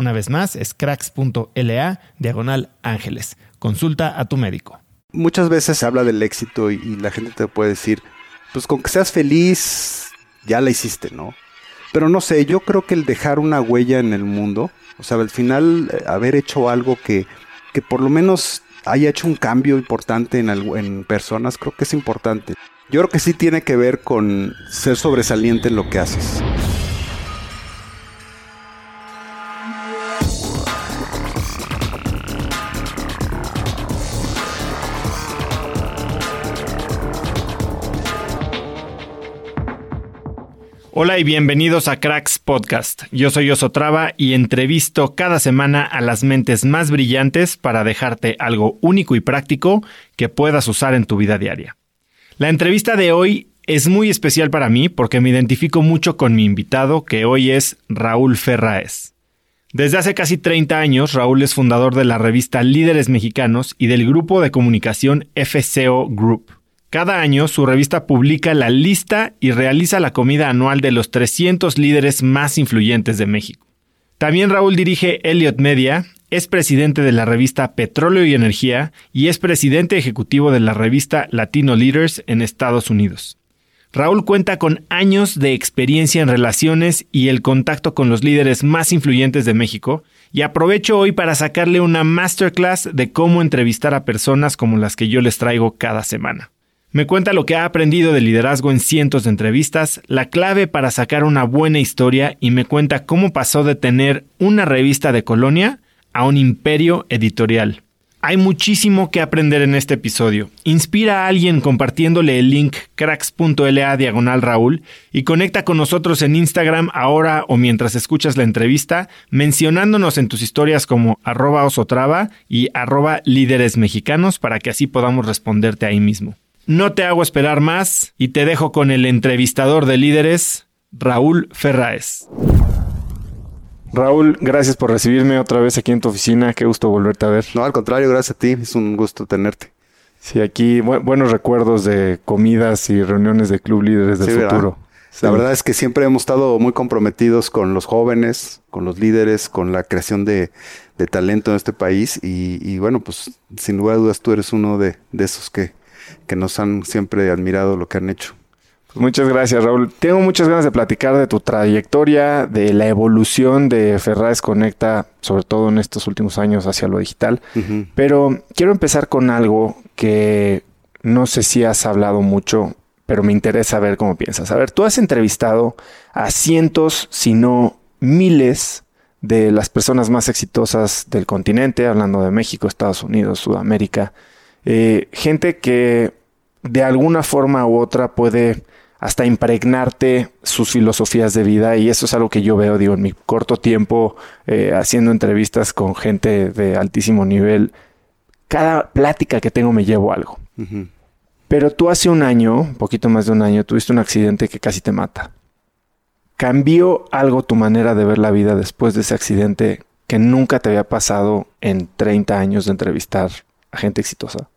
Una vez más, es cracks.la diagonal ángeles. Consulta a tu médico. Muchas veces se habla del éxito y, la gente te puede decir, pues con que seas feliz, ya la hiciste, ¿no? Pero no sé, yo creo que el dejar una huella en el mundo, o sea, al final eh, haber hecho algo que, que por lo menos haya hecho un cambio importante en, en personas, creo que es importante. Yo creo que sí tiene que ver con ser sobresaliente en lo que haces. Hola y bienvenidos a Cracks Podcast. Yo soy Osotrava y entrevisto cada semana a las mentes más brillantes para dejarte algo único y práctico que puedas usar en tu vida diaria. La entrevista de hoy es muy especial para mí porque me identifico mucho con mi invitado que hoy es Raúl Ferraes. Desde hace casi 30 años, Raúl es fundador de la revista Líderes Mexicanos y del grupo de comunicación FCO Group. Cada año su revista publica la lista y realiza la comida anual de los 300 líderes más influyentes de México. También Raúl dirige Elliot Media, es presidente de la revista Petróleo y Energía y es presidente ejecutivo de la revista Latino Leaders en Estados Unidos. Raúl cuenta con años de experiencia en relaciones y el contacto con los líderes más influyentes de México y aprovecho hoy para sacarle una masterclass de cómo entrevistar a personas como las que yo les traigo cada semana. Me cuenta lo que ha aprendido de liderazgo en cientos de entrevistas, la clave para sacar una buena historia y me cuenta cómo pasó de tener una revista de colonia a un imperio editorial. Hay muchísimo que aprender en este episodio. Inspira a alguien compartiéndole el link cracks.la diagonal Raúl y conecta con nosotros en Instagram ahora o mientras escuchas la entrevista, mencionándonos en tus historias como arroba osotrava y arroba líderes mexicanos para que así podamos responderte ahí mismo. No te hago esperar más y te dejo con el entrevistador de líderes, Raúl Ferraes. Raúl, gracias por recibirme otra vez aquí en tu oficina. Qué gusto volverte a ver. No, al contrario, gracias a ti. Es un gusto tenerte. Sí, aquí buenos recuerdos de comidas y reuniones de Club Líderes del Futuro. La verdad es que siempre hemos estado muy comprometidos con los jóvenes, con los líderes, con la creación de, talento en este país. Y, bueno, pues sin lugar a dudas tú eres uno de esos que, que nos han siempre admirado lo que han hecho. Pues muchas gracias, Raúl. Tengo muchas ganas de platicar de tu trayectoria, de la evolución de Ferraes Conecta, sobre todo en estos últimos años hacia lo digital. Pero quiero empezar con algo que no sé si has hablado mucho, pero me interesa ver cómo piensas. A ver, tú has entrevistado a cientos, si no miles, de las personas más exitosas del continente, hablando de México, Estados Unidos, Sudamérica. Eh, gente que de alguna forma u otra puede hasta impregnarte sus filosofías de vida y eso es algo que yo veo, digo, en mi corto tiempo eh, haciendo entrevistas con gente de altísimo nivel, cada plática que tengo me llevo algo. Pero tú hace un año, un poquito más de un año, tuviste un accidente que casi te mata. ¿Cambió algo tu manera de ver la vida después de ese accidente que nunca te había pasado en 30 años de entrevistar a gente exitosa?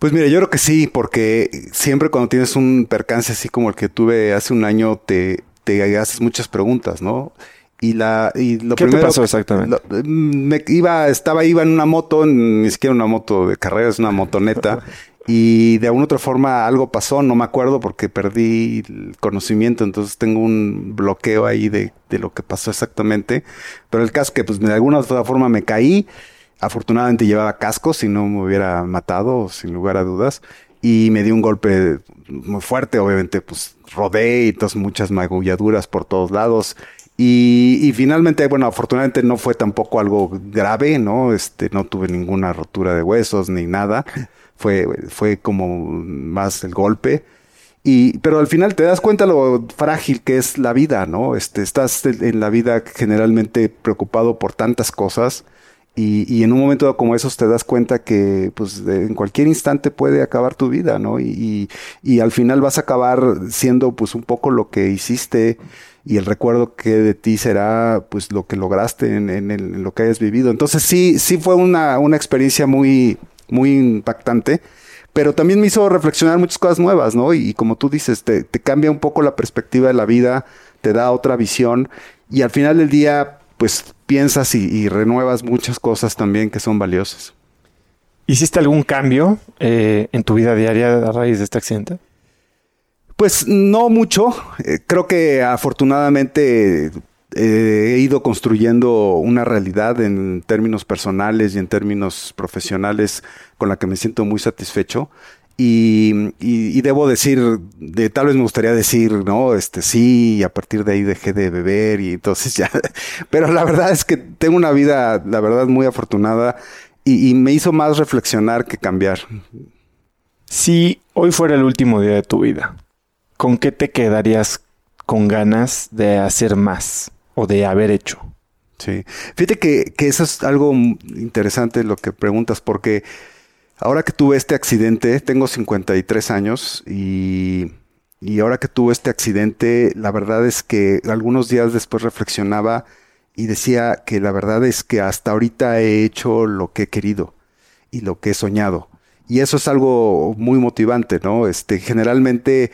Pues mira, yo creo que sí, porque siempre cuando tienes un percance así como el que tuve hace un año, te, te haces muchas preguntas, ¿no? Y la y lo ¿Qué te pasó exactamente? me iba estaba iba en una moto, ni siquiera una moto de carreras, una motoneta y de alguna otra forma algo pasó, no me acuerdo porque perdí el conocimiento, entonces tengo un bloqueo ahí de, de lo que pasó exactamente, pero el caso que pues de alguna otra forma me caí Afortunadamente llevaba casco, si no me hubiera matado, sin lugar a dudas. Y me dio un golpe muy fuerte, obviamente, pues rodé y entonces muchas magulladuras por todos lados. Y, finalmente, bueno, afortunadamente no fue tampoco algo grave, ¿no? Este, no tuve ninguna rotura de huesos ni nada. Fue, fue como más el golpe. Y, pero al final te das cuenta lo frágil que es la vida, ¿no? Este, estás en la vida generalmente preocupado por tantas cosas y, en un momento como esos te das cuenta que pues en cualquier instante puede acabar tu vida, ¿no? Y, al final vas a acabar siendo pues un poco lo que hiciste y el recuerdo que de ti será pues lo que lograste en, lo que hayas vivido. Entonces sí, sí fue una, una experiencia muy, muy impactante pero también me hizo reflexionar muchas cosas nuevas, ¿no? Y, como tú dices, te, te, cambia un poco la perspectiva de la vida, te da otra visión y al final del día, pues piensas y, renuevas muchas cosas también que son valiosas. ¿Hiciste algún cambio eh, en tu vida diaria a raíz de este accidente? Pues no mucho. Eh, creo que afortunadamente eh, he ido construyendo una realidad en términos personales y en términos profesionales con la que me siento muy satisfecho. Y, debo decir, de, tal vez me gustaría decir, no, este sí, y a partir de ahí dejé de beber y entonces ya. Pero la verdad es que tengo una vida, la verdad, muy afortunada y, me hizo más reflexionar que cambiar. Si hoy fuera el último día de tu vida, ¿con qué te quedarías con ganas de hacer más o de haber hecho? Sí, fíjate que, que eso es algo interesante lo que preguntas porque Ahora que tuve este accidente, tengo 53 años y, y ahora que tuve este accidente, la verdad es que algunos días después reflexionaba y decía que la verdad es que hasta ahorita he hecho lo que he querido y lo que he soñado. Y eso es algo muy motivante, ¿no? Este, generalmente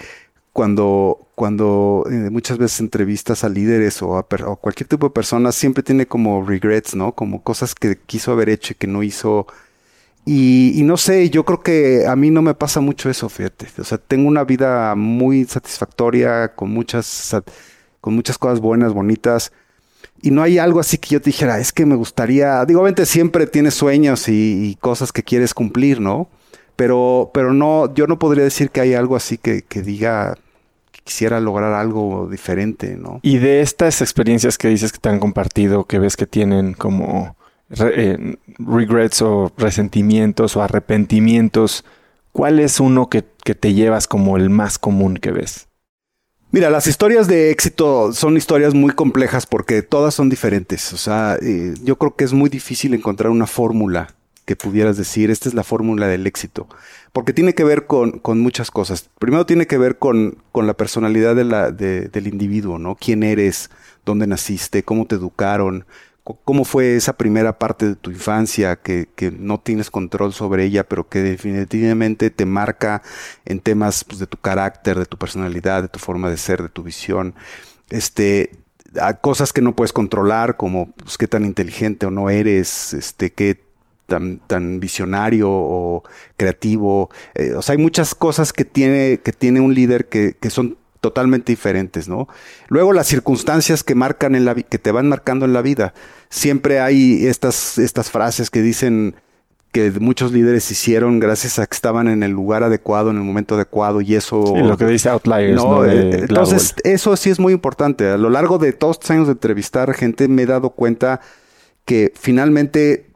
cuando, cuando eh, muchas veces entrevistas a líderes o a, o cualquier tipo de persona, siempre tiene como regrets, ¿no? Como cosas que quiso haber hecho y que no hizo y, no sé, yo creo que a mí no me pasa mucho eso, fíjate. O sea, tengo una vida muy satisfactoria, con muchas, con muchas cosas buenas, bonitas. Y no hay algo así que yo te dijera, es que me gustaría, digo, obviamente siempre tienes sueños y, cosas que quieres cumplir, ¿no? Pero, pero no, yo no podría decir que hay algo así que, que diga que quisiera lograr algo diferente, ¿no? Y de estas experiencias que dices que te han compartido, que ves que tienen como eh, regrets o resentimientos o arrepentimientos, ¿cuál es uno que, te llevas como el más común que ves? Mira, las historias de éxito son historias muy complejas porque todas son diferentes. O sea, eh, yo creo que es muy difícil encontrar una fórmula que pudieras decir, esta es la fórmula del éxito. Porque tiene que ver con, muchas cosas. Primero tiene que ver con, con la personalidad de la, del individuo, ¿no? ¿Quién eres? ¿Dónde naciste? ¿Cómo te educaron? ¿Cómo fue esa primera parte de tu infancia que, no tienes control sobre ella, pero que definitivamente te marca en temas pues, de tu carácter, de tu personalidad, de tu forma de ser, de tu visión? Este, cosas que no puedes controlar, como pues, qué tan inteligente o no eres, este, qué tan, tan visionario o creativo. Eh, o sea, hay muchas cosas que tiene, que tiene un líder que, que son totalmente diferentes, ¿no? Luego las circunstancias que marcan en la que te van marcando en la vida. Siempre hay estas, estas frases que dicen que muchos líderes hicieron gracias a que estaban en el lugar adecuado, en el momento adecuado y eso... Sí, lo que dice Outliers, ¿no? Eh, entonces, eso sí es muy importante. A lo largo de todos estos años de entrevistar gente me he dado cuenta que finalmente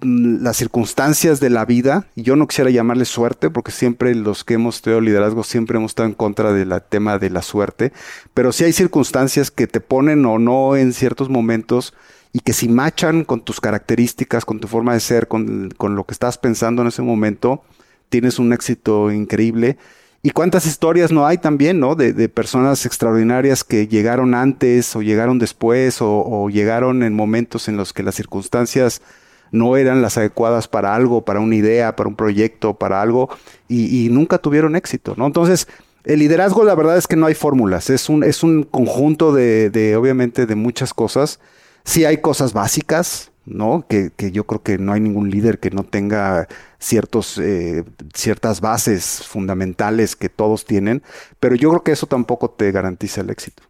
mm, las circunstancias de la vida, y yo no quisiera llamarle suerte, porque siempre los que hemos estudiado liderazgo siempre hemos estado en contra del tema de la suerte, pero sí hay circunstancias que te ponen o no en ciertos momentos y que si machan con tus características, con tu forma de ser, con, lo que estás pensando en ese momento, tienes un éxito increíble. Y cuántas historias no hay también, ¿no? De, personas extraordinarias que llegaron antes o llegaron después o, llegaron en momentos en los que las circunstancias no eran las adecuadas para algo, para una idea, para un proyecto, para algo, y, nunca tuvieron éxito, ¿no? Entonces, el liderazgo, la verdad es que no hay fórmulas, es un, es un conjunto de, de obviamente, de muchas cosas Sí hay cosas básicas, ¿no? Que, yo creo que no hay ningún líder que no tenga ciertos, eh, ciertas bases fundamentales que todos tienen, pero yo creo que eso tampoco te garantiza el éxito.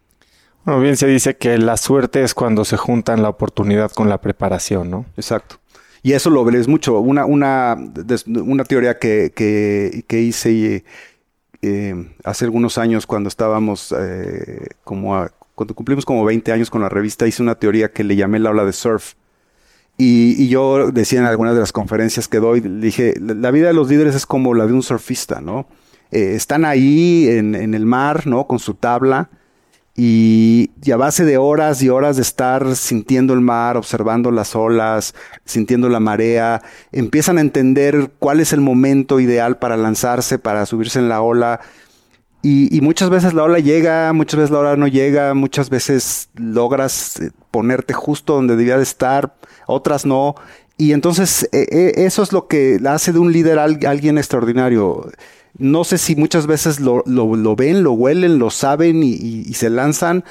Bueno, bien se dice que la suerte es cuando se juntan la oportunidad con la preparación, ¿no? Exacto. Y eso lo ves mucho. Una, una, una teoría que, que, hice eh, hace algunos años cuando estábamos eh, como a, cuando cumplimos como 20 años con la revista, hice una teoría que le llamé la ola de surf. Y, yo decía en algunas de las conferencias que doy, dije, la vida de los líderes es como la de un surfista, ¿no? Eh, están ahí en, el mar, ¿no? Con su tabla. Y, y, a base de horas y horas de estar sintiendo el mar, observando las olas, sintiendo la marea, empiezan a entender cuál es el momento ideal para lanzarse, para subirse en la ola, y, muchas veces la ola llega, muchas veces la ola no llega, muchas veces logras eh, ponerte justo donde debía de estar, otras no. Y entonces eh, eh, eso es lo que hace de un líder alguien extraordinario. No sé si muchas veces lo, ven, lo huelen, lo saben y, se lanzan,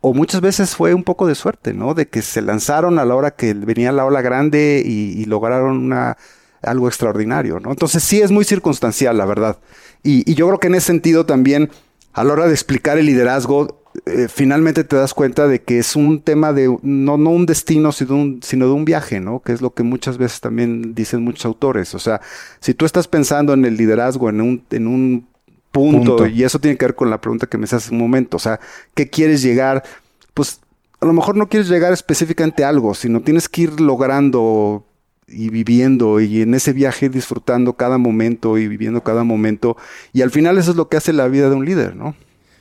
o muchas veces fue un poco de suerte, ¿no? De que se lanzaron a la hora que venía la ola grande y, y lograron una, algo extraordinario, ¿no? Entonces sí es muy circunstancial, la verdad. Y, yo creo que en ese sentido también, a la hora de explicar el liderazgo, eh, finalmente te das cuenta de que es un tema de, no, no un destino, sino, un, sino de un viaje, ¿no? Que es lo que muchas veces también dicen muchos autores. O sea, si tú estás pensando en el liderazgo en un, en un punto, y eso tiene que ver con la pregunta que me hace hace un momento, o sea, ¿qué quieres llegar? Pues a lo mejor no quieres llegar específicamente a algo, sino tienes que ir logrando y viviendo y en ese viaje disfrutando cada momento y viviendo cada momento. Y al final eso es lo que hace la vida de un líder, ¿no?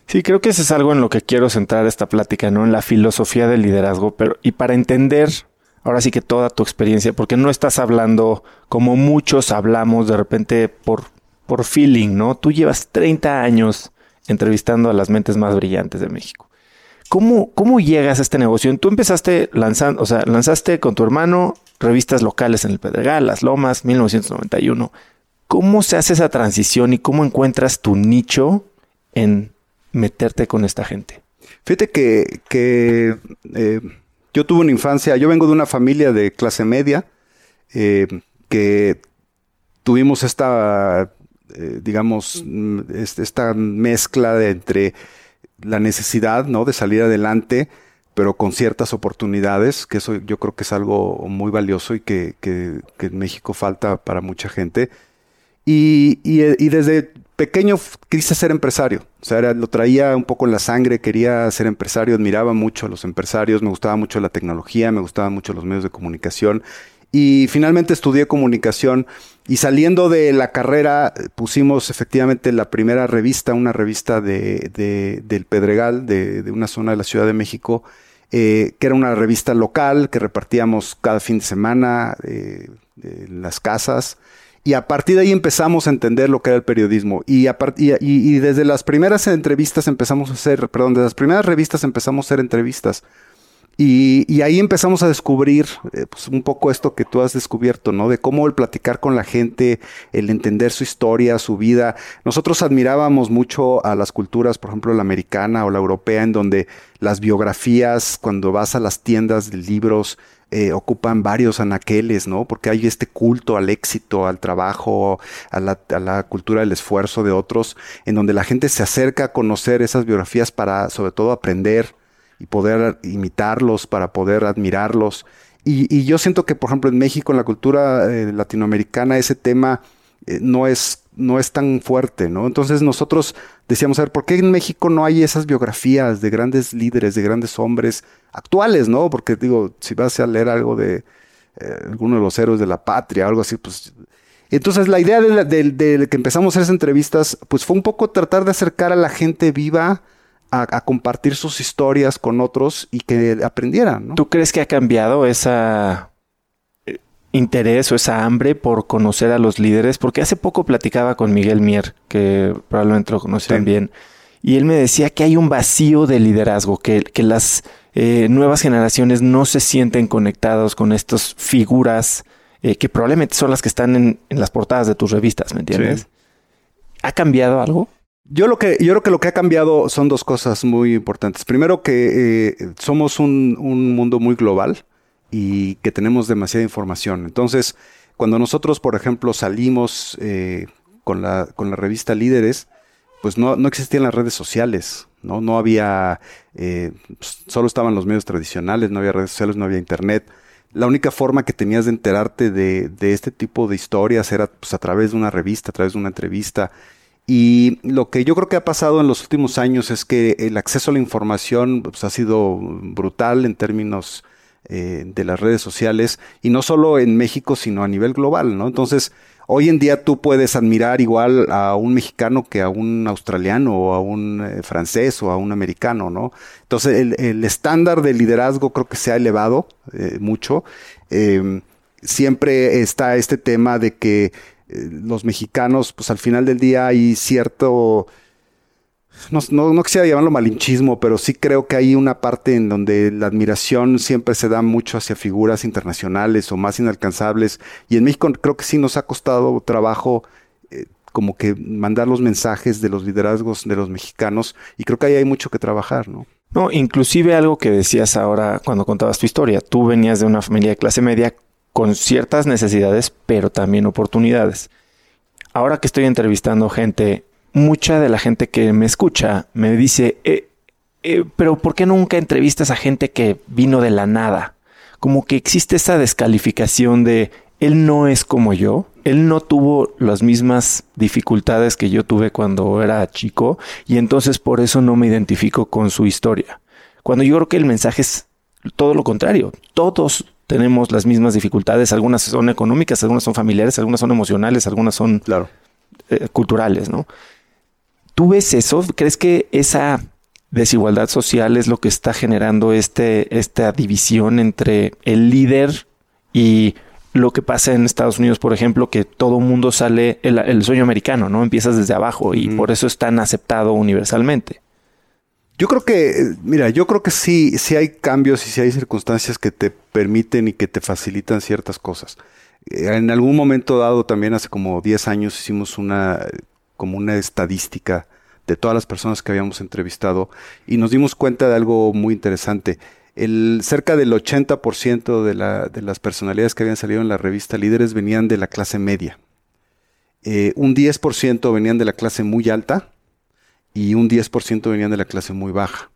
Sí, creo que eso es algo en lo que quiero centrar esta plática, ¿no? En la filosofía del liderazgo, pero y para entender ahora sí que toda tu experiencia, porque no estás hablando como muchos hablamos de repente por, por feeling, ¿no? Tú llevas 30 años entrevistando a las mentes más brillantes de México. ¿Cómo, ¿Cómo llegas a este negocio? Tú empezaste lanzando, o sea, lanzaste con tu hermano revistas locales en el Pedregal, Las Lomas, 1991. ¿Cómo se hace esa transición y cómo encuentras tu nicho en meterte con esta gente? Fíjate que, que eh, yo tuve una infancia, yo vengo de una familia de clase media, eh, que tuvimos esta, eh, digamos, mm, esta mezcla de entre la necesidad, ¿no? De salir adelante, pero con ciertas oportunidades, que eso yo creo que es algo muy valioso y que, que, en México falta para mucha gente. Y, y, desde pequeño quise ser empresario, o sea, lo traía un poco en la sangre, quería ser empresario, admiraba mucho a los empresarios, me gustaba mucho la tecnología, me gustaban mucho los medios de comunicación y finalmente estudié comunicación y saliendo de la carrera pusimos efectivamente la primera revista, una revista de, de del Pedregal, de, de, una zona de la Ciudad de México, eh, que era una revista local que repartíamos cada fin de semana eh, en las casas. Y a partir de ahí empezamos a entender lo que era el periodismo. Y, y, y, desde las primeras entrevistas empezamos a hacer, perdón, desde las primeras revistas empezamos a hacer entrevistas. Y, ahí empezamos a descubrir eh, pues, un poco esto que tú has descubierto, ¿no? De cómo el platicar con la gente, el entender su historia, su vida. Nosotros admirábamos mucho a las culturas, por ejemplo, la americana o la europea, en donde las biografías, cuando vas a las tiendas de libros, eh, ocupan varios anaqueles, ¿no? Porque hay este culto al éxito, al trabajo, a la, a la, cultura del esfuerzo de otros, en donde la gente se acerca a conocer esas biografías para, sobre todo, aprender y poder imitarlos, para poder admirarlos. Y, yo siento que, por ejemplo, en México, en la cultura eh, latinoamericana, ese tema eh, no, es, no es tan fuerte, ¿no? Entonces nosotros decíamos, a ver, ¿por qué en México no hay esas biografías de grandes líderes, de grandes hombres actuales, ¿no? Porque digo, si vas a leer algo de eh, alguno de los héroes de la patria, algo así, pues... Entonces la idea de, que empezamos a hacer esas entrevistas, pues fue un poco tratar de acercar a la gente viva a, compartir sus historias con otros y que aprendieran. ¿no? ¿Tú crees que ha cambiado esa eh, interés o esa hambre por conocer a los líderes? Porque hace poco platicaba con Miguel Mier, que probablemente lo conocen bien, y él me decía que hay un vacío de liderazgo, que, que las eh, nuevas generaciones no se sienten conectados con estas figuras eh, que probablemente son las que están en, las portadas de tus revistas, ¿me entiendes? ¿Ha cambiado algo? Yo, lo que, yo creo que lo que ha cambiado son dos cosas muy importantes. Primero que eh, somos un, mundo muy global y que tenemos demasiada información. Entonces, cuando nosotros, por ejemplo, salimos con, la, con la revista Líderes, pues no, no existían las redes sociales, ¿no? No había, eh, pues, solo estaban los medios tradicionales, no había redes sociales, no había internet. La única forma que tenías de enterarte de, de este tipo de historias era pues, a través de una revista, a través de una entrevista. Y lo que yo creo que ha pasado en los últimos años es que el acceso a la información pues, ha sido brutal en términos eh, de las redes sociales, y no solo en México, sino a nivel global, ¿no? Entonces, Hoy en día tú puedes admirar igual a un mexicano que a un australiano o a un eh, francés o a un americano, ¿no? Entonces el, estándar de liderazgo creo que se ha elevado eh, mucho. Em, siempre está este tema de que los mexicanos, pues al final del día hay cierto no, no, quisiera llamarlo malinchismo, pero sí creo que hay una parte en donde la admiración siempre se da mucho hacia figuras internacionales o más inalcanzables. Y en México creo que sí nos ha costado trabajo eh, como que mandar los mensajes de los liderazgos de los mexicanos. Y creo que ahí hay mucho que trabajar, ¿no? No, inclusive algo que decías ahora cuando contabas tu historia. Tú venías de una familia de clase media con ciertas necesidades, pero también oportunidades. Ahora que estoy entrevistando gente mucha de la gente que me escucha me dice, eh, eh, pero ¿por qué nunca entrevistas a gente que vino de la nada? Como que existe esa descalificación de él no es como yo, él no tuvo las mismas dificultades que yo tuve cuando era chico y entonces por eso no me identifico con su historia. Cuando yo creo que el mensaje es todo lo contrario, todos tenemos las mismas dificultades, algunas son económicas, algunas son familiares, algunas son emocionales, algunas son claro. Eh, culturales, ¿no? ¿Tú ves eso? ¿Crees que esa desigualdad social es lo que está generando este, esta división entre el líder y lo que pasa en Estados Unidos, por ejemplo, que todo mundo sale, el, sueño americano, ¿no? Empiezas desde abajo y por eso es tan aceptado universalmente. Yo creo que, mira, yo creo que sí, sí hay cambios y sí hay circunstancias que te permiten y que te facilitan ciertas cosas. Eh, en algún momento dado, también hace como 10 años, hicimos una como una estadística de todas las personas que habíamos entrevistado y nos dimos cuenta de algo muy interesante. El, cerca del 80% de, la, de las personalidades que habían salido en la revista Líderes venían de la clase media. Eh, un 10% venían de la clase muy alta y un 10% venían de la clase muy baja.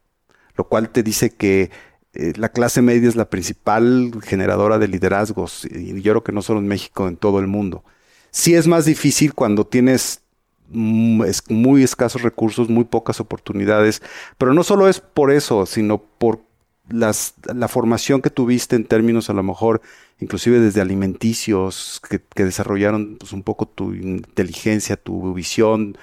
Lo cual te dice que eh, la clase media es la principal generadora de liderazgos y yo creo que no solo en México, en todo el mundo. Sí es más difícil cuando tienes Mm, muy escasos recursos, muy pocas oportunidades, pero no solo es por eso, sino por las, la formación que tuviste en términos a lo mejor inclusive desde alimenticios que, que desarrollaron pues, un poco tu inteligencia, tu visión,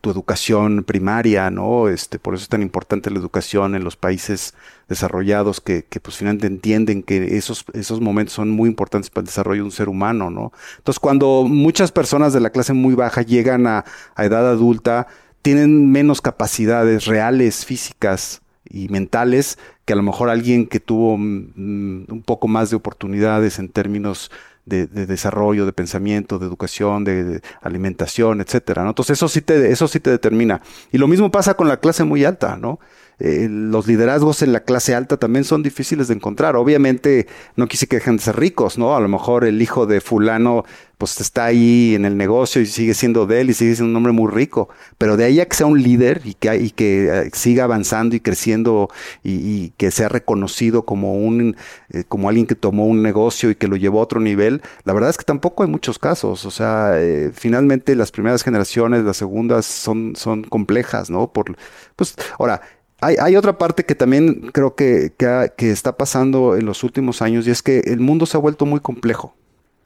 tu educación primaria, ¿no? Este, por eso es tan importante la educación en los países desarrollados que, que pues finalmente entienden que esos, esos momentos son muy importantes para el desarrollo de un ser humano, ¿no? Entonces, cuando muchas personas de la clase muy baja llegan a, edad adulta, tienen menos capacidades reales, físicas y mentales que a lo mejor alguien que tuvo mm, un poco más de oportunidades en términos de, desarrollo, de pensamiento, de educación, de, alimentación, etcétera. ¿no? Entonces eso sí te, eso sí te determina. Y lo mismo pasa con la clase muy alta, ¿no? Eh, los liderazgos en la clase alta también son difíciles de encontrar. Obviamente no quise que dejen de ser ricos, ¿no? A lo mejor el hijo de fulano pues está ahí en el negocio y sigue siendo de él y sigue siendo un hombre muy rico. Pero de ahí a que sea un líder y que, y que eh, siga avanzando y creciendo y, que sea reconocido como un eh, como alguien que tomó un negocio y que lo llevó a otro nivel, la verdad es que tampoco hay muchos casos. O sea, finalmente las primeras generaciones, las segundas son, son complejas, ¿no? Por, pues, ahora, hay, otra parte que también creo que, que, está pasando en los últimos años y es que el mundo se ha vuelto muy complejo.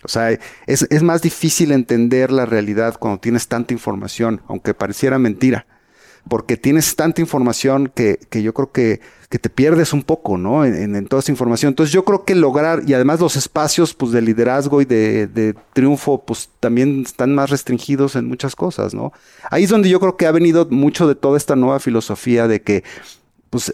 O sea, es, es más difícil entender la realidad cuando tienes tanta información, aunque pareciera mentira porque tienes tanta información que, que yo creo que, que, te pierdes un poco, ¿no? En, en, toda esa información. Entonces yo creo que lograr, y además los espacios pues, de liderazgo y de, de, triunfo, pues también están más restringidos en muchas cosas, ¿no? Ahí es donde yo creo que ha venido mucho de toda esta nueva filosofía de que, pues,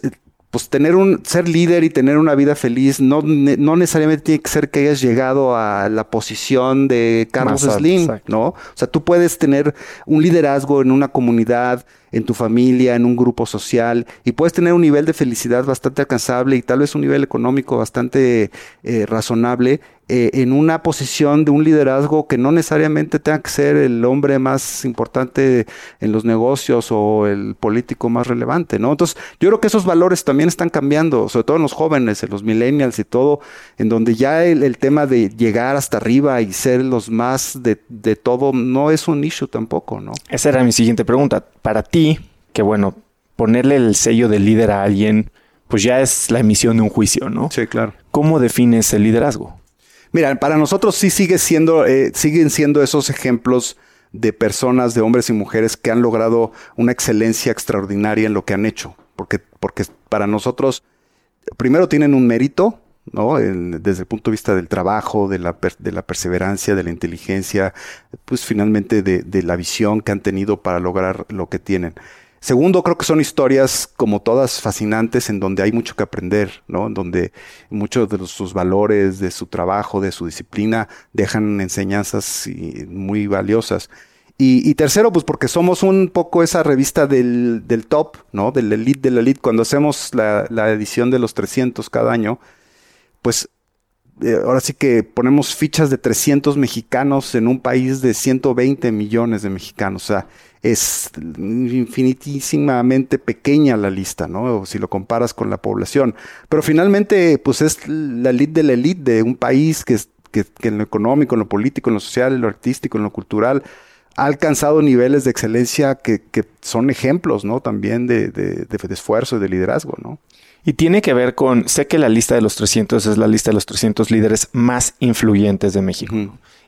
pues tener un, ser líder y tener una vida feliz no, no necesariamente tiene que ser que hayas llegado a la posición de Carlos Slim, ¿no? O sea, tú puedes tener un liderazgo en una comunidad, en tu familia, en un grupo social, y puedes tener un nivel de felicidad bastante alcanzable y tal vez un nivel económico bastante eh, razonable eh, en una posición de un liderazgo que no necesariamente tenga que ser el hombre más importante en los negocios o el político más relevante, ¿no? Entonces, yo creo que esos valores también están cambiando, sobre todo en los jóvenes, en los millennials y todo, en donde ya el, tema de llegar hasta arriba y ser los más de, de todo no es un issue tampoco, ¿no? Esa era mi siguiente pregunta. Para ti, que bueno, ponerle el sello de líder a alguien, pues ya es la emisión de un juicio, ¿no? Sí, claro. ¿Cómo defines el liderazgo? Mira, para nosotros sí sigue siendo, eh, siguen siendo esos ejemplos de personas, de hombres y mujeres que han logrado una excelencia extraordinaria en lo que han hecho. Porque, porque para nosotros, primero tienen un mérito, ¿no? desde el punto de vista del trabajo, de la, de la perseverancia, de la inteligencia, pues finalmente de, de la visión que han tenido para lograr lo que tienen. Segundo, creo que son historias como todas fascinantes en donde hay mucho que aprender, ¿no? En donde muchos de sus valores, de su trabajo, de su disciplina, dejan enseñanzas muy valiosas. Y, tercero, pues porque somos un poco esa revista del, del top, ¿no? Del elite de la elite. Cuando hacemos la, la edición de los 300 cada año, pues eh, ahora sí que ponemos fichas de 300 mexicanos en un país de 120 millones de mexicanos. O sea, es infinitísimamente pequeña la lista, ¿no? Si lo comparas con la población. Pero finalmente, pues es la elite de la elite de un país que, que, que en lo económico, en lo político, en lo social, en lo artístico, en lo cultural, ha alcanzado niveles de excelencia que, que son ejemplos, ¿no? También de, de, de, esfuerzo y de liderazgo, ¿no? Y tiene que ver con, sé que la lista de los 300 es la lista de los 300 líderes más influyentes de México.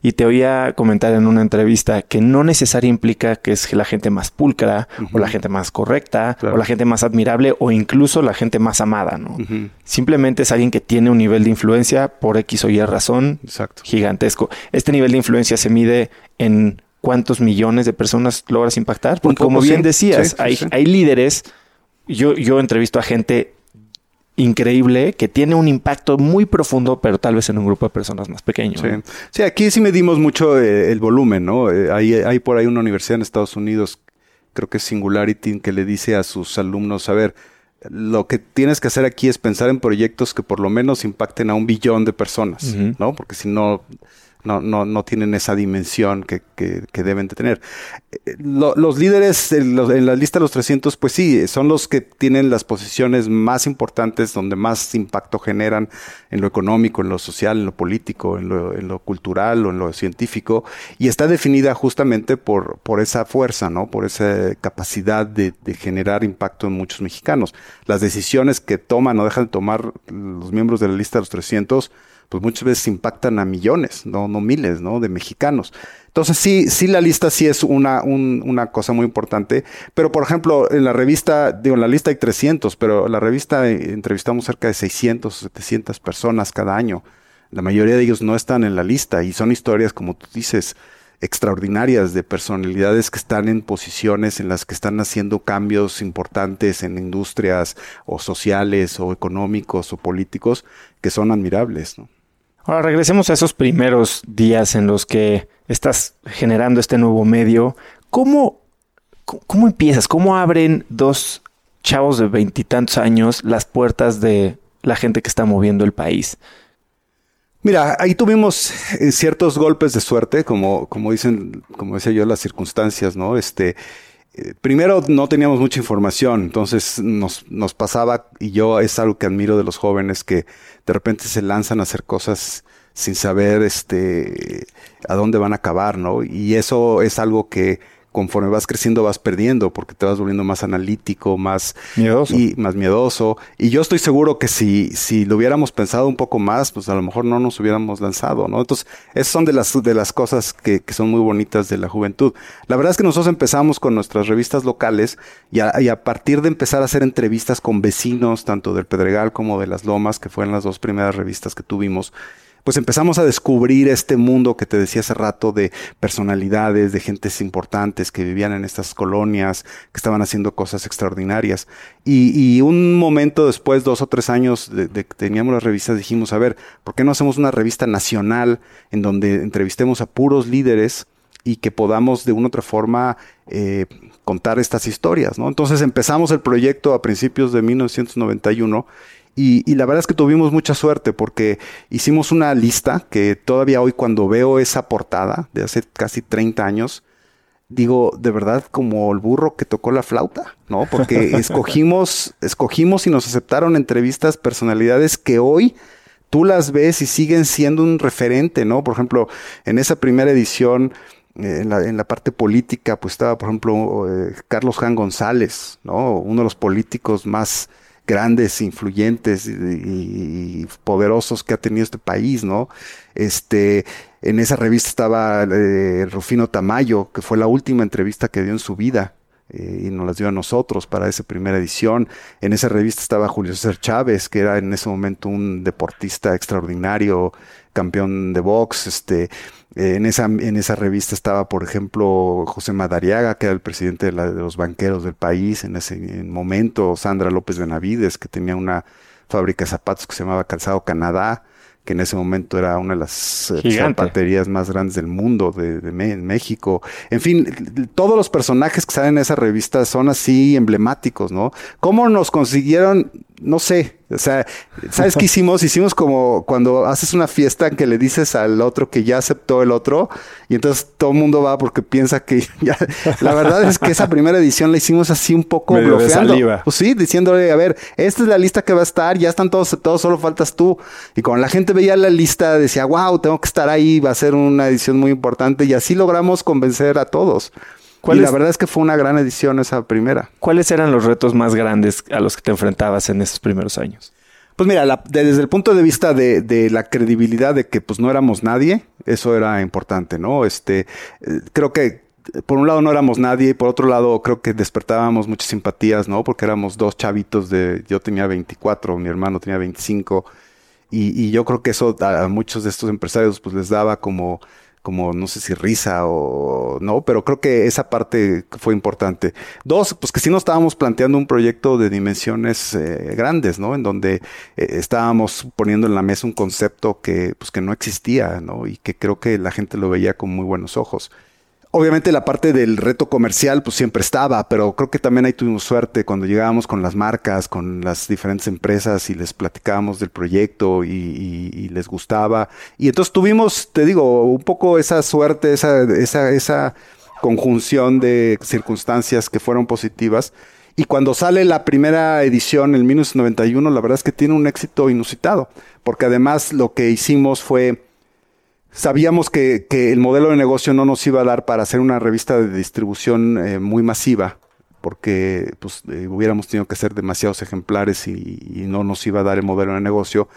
Y te oía comentar en una entrevista que no necesariamente implica que es la gente más pulcra o la gente más correcta o la gente más admirable o incluso la gente más amada, ¿no? Simplemente es alguien que tiene un nivel de influencia por X o Y razón gigantesco. Este nivel de influencia se mide en cuántos millones de personas logras impactar. Porque como bien decías, hay, hay líderes. Yo, yo entrevisto a gente increíble que tiene un impacto muy profundo, pero tal vez en un grupo de personas más pequeño. Sí, aquí sí medimos mucho eh, el volumen, ¿no? Eh, hay, hay por ahí una universidad en Estados Unidos, creo que es Singularity, que le dice a sus alumnos, a ver, lo que tienes que hacer aquí es pensar en proyectos que por lo menos impacten a un billón de personas, ¿no? Porque si no, no, no, no tienen esa dimensión que, que, deben de tener. Eh, los líderes en, la lista de los 300, pues sí, son los que tienen las posiciones más importantes, donde más impacto generan en lo económico, en lo social, en lo político, en lo, en lo cultural o en lo científico, y está definida justamente por, por esa fuerza, ¿no? Por esa capacidad de, de generar impacto en muchos mexicanos. Las decisiones que toman o dejan de tomar los miembros de la lista de los 300, pues muchas veces impactan a millones, no, no miles, ¿no? De mexicanos. Entonces sí, sí la lista sí es una, una cosa muy importante. Pero por ejemplo, en la revista, digo, en la lista hay 300, pero en la revista eh, entrevistamos cerca de 600 o 700 personas cada año. La mayoría de ellos no están en la lista y son historias, como tú dices, extraordinarias de personalidades que están en posiciones en las que están haciendo cambios importantes en industrias o sociales o económicos o políticos que son admirables. ¿no? Ahora regresemos a esos primeros días en los que estás generando este nuevo medio. ¿Cómo, cómo empiezas? ¿Cómo abren dos chavos de veintitantos años las puertas de la gente que está moviendo el país? Mira, ahí tuvimos eh, ciertos golpes de suerte, como, como dicen, como decía yo, las circunstancias, ¿no? Este, eh, primero no teníamos mucha información, entonces nos, nos pasaba, y yo es algo que admiro de los jóvenes, que de repente se lanzan a hacer cosas sin saber este a dónde van a acabar, ¿no? Y eso es algo que conforme vas creciendo vas perdiendo porque te vas volviendo más analítico, más miedoso. y más miedoso. Y yo estoy seguro que si, si lo hubiéramos pensado un poco más, pues a lo mejor no nos hubiéramos lanzado, ¿no? Entonces, esas son de las, de las cosas que, que son muy bonitas de la juventud. La verdad es que nosotros empezamos con nuestras revistas locales y a, y a partir de empezar a hacer entrevistas con vecinos, tanto del Pedregal como de las Lomas, que fueron las dos primeras revistas que tuvimos, pues empezamos a descubrir este mundo que te decía hace rato de personalidades, de gentes importantes que vivían en estas colonias, que estaban haciendo cosas extraordinarias. Y, un momento después, dos o tres años de, de, que teníamos las revistas, dijimos, a ver, ¿por qué no hacemos una revista nacional en donde entrevistemos a puros líderes? y que podamos de una u otra forma eh, contar estas historias, ¿no? Entonces empezamos el proyecto a principios de 1991 y, y, la verdad es que tuvimos mucha suerte porque hicimos una lista que todavía hoy cuando veo esa portada de hace casi 30 años, digo, de verdad como el burro que tocó la flauta, ¿no? Porque escogimos, escogimos y nos aceptaron entrevistas personalidades que hoy tú las ves y siguen siendo un referente, ¿no? Por ejemplo, en esa primera edición, eh, en, la, en, la, parte política, pues estaba, por ejemplo, eh, Carlos Jan González, ¿no? Uno de los políticos más grandes, influyentes y, poderosos que ha tenido este país, ¿no? Este, en esa revista estaba eh, Rufino Tamayo, que fue la última entrevista que dio en su vida. Y nos las dio a nosotros para esa primera edición. En esa revista estaba Julio César Chávez, que era en ese momento un deportista extraordinario, campeón de box, este, eh, en, esa, en esa revista estaba, por ejemplo, José Madariaga, que era el presidente de los banqueros del país en ese momento, Sandra López Benavides, que tenía una fábrica de zapatos que se llamaba Calzado Canadá, que en ese momento era una de las eh, zapaterías más grandes del mundo, de, de, de, México. En fin, todos los personajes que salen en esa revista son así emblemáticos, ¿no? ¿Cómo nos consiguieron? No sé, o sea, ¿sabes qué hicimos? Hicimos como cuando haces una fiesta que le dices al otro que ya aceptó el otro y entonces todo el mundo va porque piensa que ya... La verdad es que esa primera edición la hicimos así un poco Medio bloqueando. Pues sí, diciéndole, a ver, esta es la lista que va a estar, ya están todos aceptados, solo faltas tú. Y cuando la gente veía la lista decía, wow, tengo que estar ahí, va a ser una edición muy importante y así logramos convencer a todos. Y la verdad es que fue una gran edición esa primera. ¿Cuáles eran los retos más grandes a los que te enfrentabas en esos primeros años? Pues mira, la, de, desde el punto de vista de, de, la credibilidad de que pues no éramos nadie, eso era importante, ¿no? Este, eh, creo que por un lado no éramos nadie y por otro lado creo que despertábamos muchas simpatías, ¿no? Porque éramos dos chavitos de, yo tenía 24, mi hermano tenía 25 y, y yo creo que eso a, a muchos de estos empresarios pues les daba como como no sé si risa o no, pero creo que esa parte fue importante. Dos, pues que sí nos estábamos planteando un proyecto de dimensiones eh, grandes, ¿no? En donde eh, estábamos poniendo en la mesa un concepto que pues que no existía, ¿no? Y que creo que la gente lo veía con muy buenos ojos. Obviamente la parte del reto comercial pues siempre estaba, pero creo que también ahí tuvimos suerte cuando llegábamos con las marcas, con las diferentes empresas y les platicábamos del proyecto y, y, les gustaba. Y entonces tuvimos, te digo, un poco esa suerte, esa, esa, esa conjunción de circunstancias que fueron positivas. Y cuando sale la primera edición, el 1991, la verdad es que tiene un éxito inusitado, porque además lo que hicimos fue Sabíamos que, que, el modelo de negocio no nos iba a dar para hacer una revista de distribución eh, muy masiva, porque pues, eh, hubiéramos tenido que hacer demasiados ejemplares y, no nos iba a dar el modelo de negocio.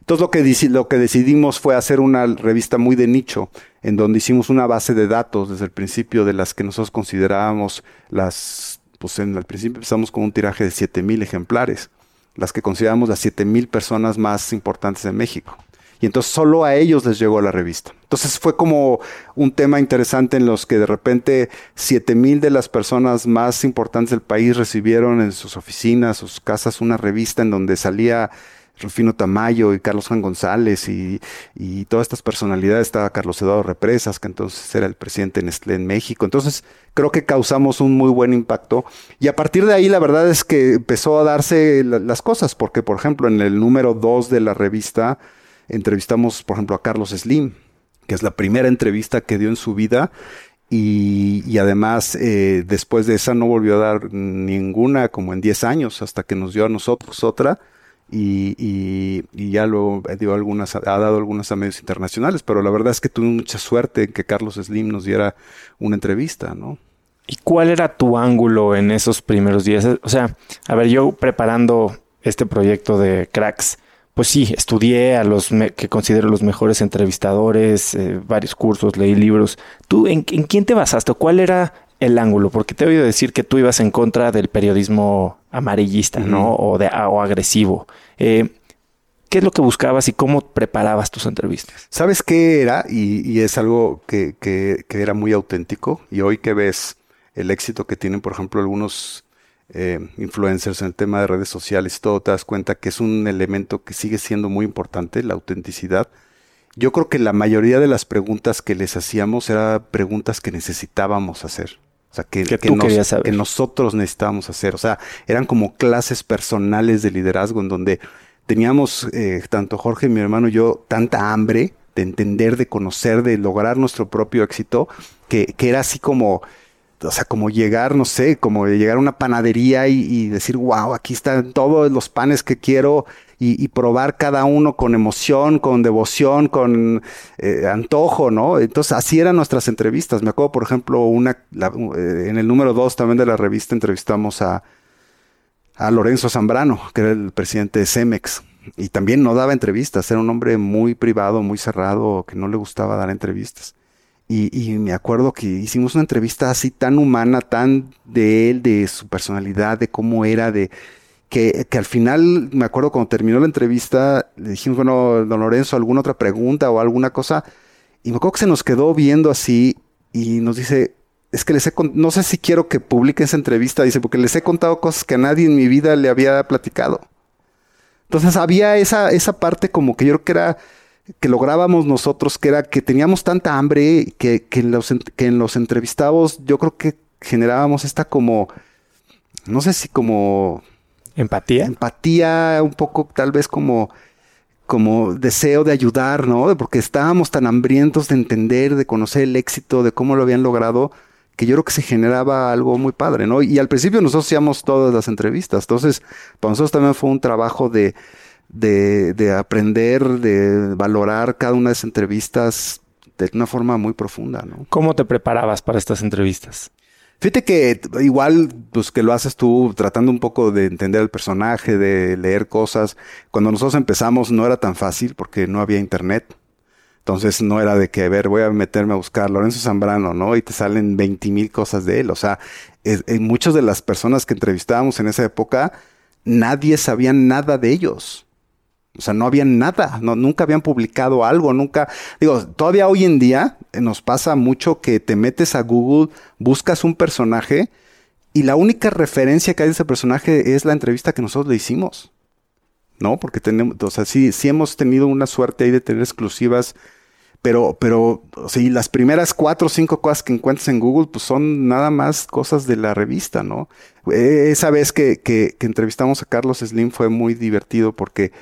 Entonces lo que, lo que decidimos fue hacer una revista muy de nicho, en donde hicimos una base de datos desde el principio de las que nosotros considerábamos las, pues en el principio empezamos con un tiraje de 7000 ejemplares, las que consideramos las 7000 personas más importantes de México y entonces solo a ellos les llegó la revista. Entonces fue como un tema interesante en los que de repente siete mil de las personas más importantes del país recibieron en sus oficinas, sus casas, una revista en donde salía Rufino Tamayo y Carlos Juan González y, todas estas personalidades. Estaba Carlos Eduardo Represas, que entonces era el presidente en, en México. Entonces creo que causamos un muy buen impacto. Y a partir de ahí la verdad es que empezó a darse las cosas, porque por ejemplo en el número 2 de la revista entrevistamos por ejemplo a Carlos Slim, que es la primera entrevista que dio en su vida. Y, además, eh, después de esa no volvió a dar ninguna como en 10 años, hasta que nos dio a nosotros otra y, ya luego dio algunas, ha dado algunas a medios internacionales, pero la verdad es que tuve mucha suerte en que Carlos Slim nos diera una entrevista, ¿no? ¿Y cuál era tu ángulo en esos primeros días? O sea, a ver, yo preparando este proyecto de Cracks, pues sí, estudié a los que considero los mejores entrevistadores, eh, varios cursos, leí libros. ¿Tú en, en, quién te basaste? ¿Cuál era el ángulo? Porque te he oído decir que tú ibas en contra del periodismo amarillista, ¿no? O, de, o agresivo. Eh, ¿Qué es lo que buscabas y cómo preparabas tus entrevistas? ¿Sabes qué era? Y, es algo que, era muy auténtico. Y hoy que ves el éxito que tienen, por ejemplo, algunos eh, influencers en el tema de redes sociales y todo, te das cuenta que es un elemento que sigue siendo muy importante, la autenticidad. Yo creo que la mayoría de las preguntas que les hacíamos eran preguntas que necesitábamos hacer. O sea, que, que, nosotros necesitábamos hacer. O sea, eran como clases personales de liderazgo en donde teníamos, eh, tanto Jorge, mi hermano y yo, tanta hambre de entender, de conocer, de lograr nuestro propio éxito, que, que era así como, o sea, como llegar, no sé, como llegar a una panadería y, decir, wow, aquí están todos los panes que quiero y, probar cada uno con emoción, con devoción, con eh, antojo, ¿no? Entonces así eran nuestras entrevistas. Me acuerdo, por ejemplo, una eh, en el número dos también de la revista entrevistamos a, a Lorenzo Zambrano, que era el presidente de Cemex. Y también no daba entrevistas, era un hombre muy privado, muy cerrado, que no le gustaba dar entrevistas. Y, y, me acuerdo que hicimos una entrevista así tan humana, tan de él, de su personalidad, de cómo era, de, que, al final, me acuerdo cuando terminó la entrevista, le dijimos, bueno, don Lorenzo, ¿alguna otra pregunta o alguna cosa? Y me acuerdo que se nos quedó viendo así y nos dice, es que les he no sé si quiero que publique esa entrevista, dice, porque les he contado cosas que a nadie en mi vida le había platicado. Entonces había esa, esa parte como que yo creo que era, que lográbamos nosotros, que era que teníamos tanta hambre que, que, en, los, que en los entrevistados yo creo que generábamos esta como, no sé si como Empatía. Empatía, un poco tal vez como, como deseo de ayudar, ¿no? Porque estábamos tan hambrientos de entender, de conocer el éxito, de cómo lo habían logrado, que yo creo que se generaba algo muy padre, ¿no? Y al principio nosotros hacíamos todas las entrevistas, entonces para nosotros también fue un trabajo de, de, de aprender, de valorar cada una de esas entrevistas de una forma muy profunda, ¿no? ¿Cómo te preparabas para estas entrevistas? Fíjate que igual, pues que lo haces tú tratando un poco de entender el personaje, de leer cosas. Cuando nosotros empezamos no era tan fácil porque no había internet. Entonces no era de que, a ver, voy a meterme a buscar Lorenzo Zambrano, ¿no? Y te salen 20 mil cosas de él. O sea, en muchas de las personas que entrevistábamos en esa época, nadie sabía nada de ellos. O sea, no había nada, no, nunca habían publicado algo, nunca. Digo, todavía hoy en día nos pasa mucho que te metes a Google, buscas un personaje y la única referencia que hay de ese personaje es la entrevista que nosotros le hicimos. ¿No? Porque tenemos, o sea, sí, sí hemos tenido una suerte ahí de tener exclusivas, pero, pero, o sea, las primeras cuatro o cinco cosas que encuentras en Google, pues son nada más cosas de la revista, ¿no? E, esa vez que, que, entrevistamos a Carlos Slim fue muy divertido porque eh,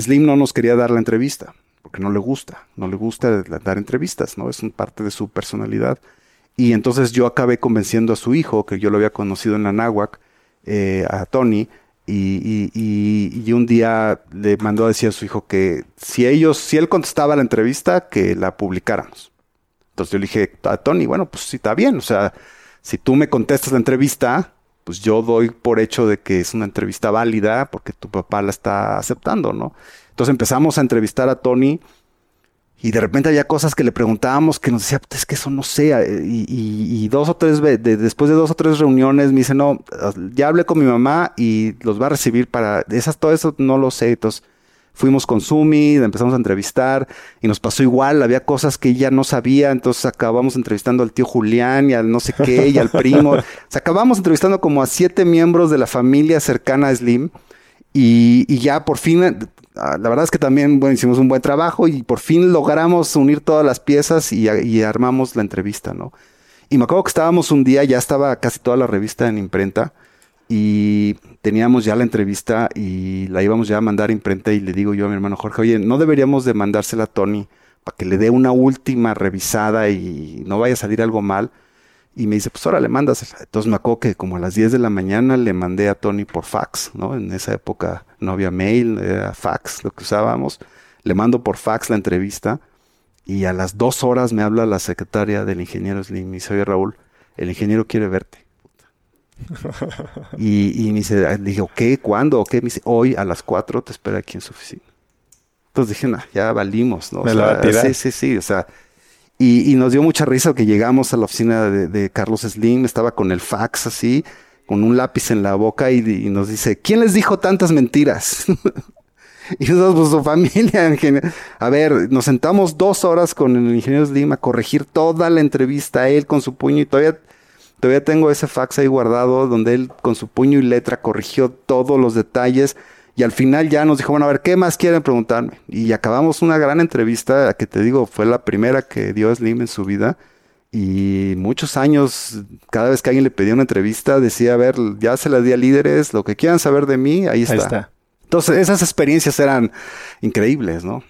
Slim no nos quería dar la entrevista, porque no le gusta, no le gusta dar entrevistas, ¿no? Es parte de su personalidad. Y entonces yo acabé convenciendo a su hijo, que yo lo había conocido en la náhuac, eh, a Tony, y, y, un día le mandó a decir a su hijo que si ellos, si él contestaba la entrevista, que la publicáramos. Entonces yo le dije a Tony, bueno, pues sí está bien, o sea, si tú me contestas la entrevista, pues yo doy por hecho de que es una entrevista válida porque tu papá la está aceptando, ¿no? Entonces empezamos a entrevistar a Tony y de repente había cosas que le preguntábamos que nos decía, es que eso no sé. Y, dos o tres, después de dos o tres reuniones me dice, no, ya hablé con mi mamá y los va a recibir para, esas, todo eso no lo sé. Entonces fuimos con Sumi, empezamos a entrevistar y nos pasó igual, había cosas que ella no sabía, entonces acabamos entrevistando al tío Julián y al no sé qué y al primo. o acabamos entrevistando como a siete miembros de la familia cercana a Slim Y, y ya por fin, ah, la verdad es que también bueno, hicimos un buen trabajo y por fin logramos unir todas las piezas y, y armamos la entrevista, ¿no? Y me acuerdo que estábamos un día, ya estaba casi toda la revista en imprenta y teníamos ya la entrevista y la íbamos ya a mandar a imprenta y le digo yo a mi hermano Jorge, oye, no deberíamos de mandársela a Tony para que le dé una última revisada y no vaya a salir algo mal. Y me dice, pues ahora le mandas. Entonces me acuerdo que como a las 10 de la mañana le mandé a Tony por fax, ¿no? En esa época no había mail, era fax lo que usábamos. Le mando por fax la entrevista y a las dos horas me habla la secretaria del ingeniero Slim y dice, oye Raúl, el ingeniero quiere verte. Y, me dice, le dije, ¿qué? ¿Cuándo? ¿Qué? Me dice, hoy a las 4 te espera aquí en su oficina. Entonces dije, nah, ya valimos, ¿no? sí, sí, sí, o sea, y, nos dio mucha risa que llegamos a la oficina de, Carlos Slim, estaba con el fax así, con un lápiz en la boca y, nos dice, ¿quién les dijo tantas mentiras? y nosotros, pues su familia, a ver, nos sentamos dos horas con el ingeniero Slim a corregir toda la entrevista él con su puño y todavía Todavía tengo ese fax ahí guardado donde él con su puño y letra corrigió todos los detalles y al final ya nos dijo, bueno, a ver, ¿qué más quieren preguntarme? Y acabamos una gran entrevista, que te digo, fue la primera que dio Slim en su vida. Y muchos años, cada vez que alguien le pedía una entrevista, decía, a ver, ya se la di a líderes, lo que quieran saber de mí, ahí está. Ahí está. Entonces, esas experiencias eran increíbles, ¿no?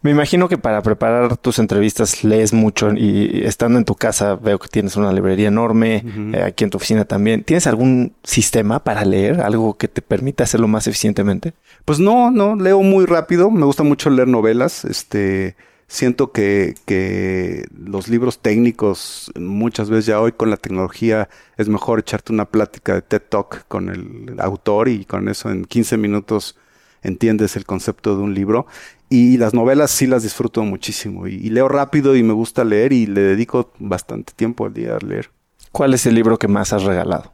Me imagino que para preparar tus entrevistas lees mucho y estando en tu casa veo que tienes una librería enorme, eh, aquí en tu oficina también. ¿Tienes algún sistema para leer, algo que te permita hacerlo más eficientemente? Pues no, no, leo muy rápido, me gusta mucho leer novelas, este, siento que, que los libros técnicos muchas veces ya hoy con la tecnología es mejor echarte una plática de TED Talk con el autor y con eso en 15 minutos entiendes el concepto de un libro. Y las novelas sí las disfruto muchísimo. Y, leo rápido y me gusta leer y le dedico bastante tiempo al día a leer. ¿Cuál es el libro que más has regalado?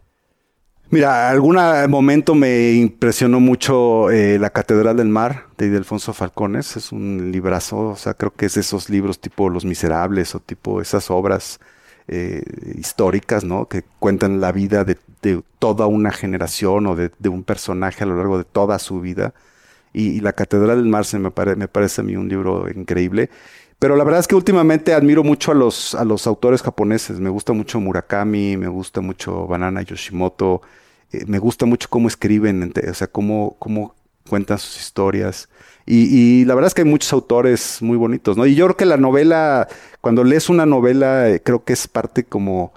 Mira, algún momento me impresionó mucho eh, La Catedral del Mar de Ildefonso Falcones. Es un librazo, o sea, creo que es de esos libros tipo Los Miserables o tipo esas obras eh, históricas, ¿no? Que cuentan la vida de, toda una generación o de, un personaje a lo largo de toda su vida y, La Catedral del Mar me, me parece a mí un libro increíble. Pero la verdad es que últimamente admiro mucho a los, a los autores japoneses. Me gusta mucho Murakami, me gusta mucho Banana Yoshimoto, eh, me gusta mucho cómo escriben, o sea, cómo, cómo cuentan sus historias. Y, y, la verdad es que hay muchos autores muy bonitos, ¿no? Y yo creo que la novela, cuando lees una novela, eh, creo que es parte como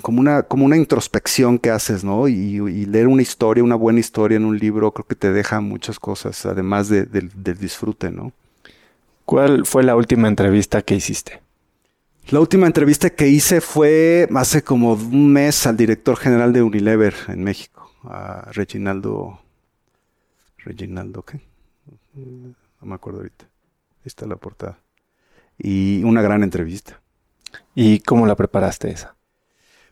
como una, como una introspección que haces, ¿no? Y, leer una historia, una buena historia en un libro, creo que te deja muchas cosas, además del disfrute, ¿no? ¿Cuál fue la última entrevista que hiciste? La última entrevista que hice fue hace como un mes al director general de Unilever en México, a Reginaldo. ¿Reginaldo qué? No me acuerdo ahorita. Ahí está la portada. Y una gran entrevista. ¿Y cómo la preparaste esa?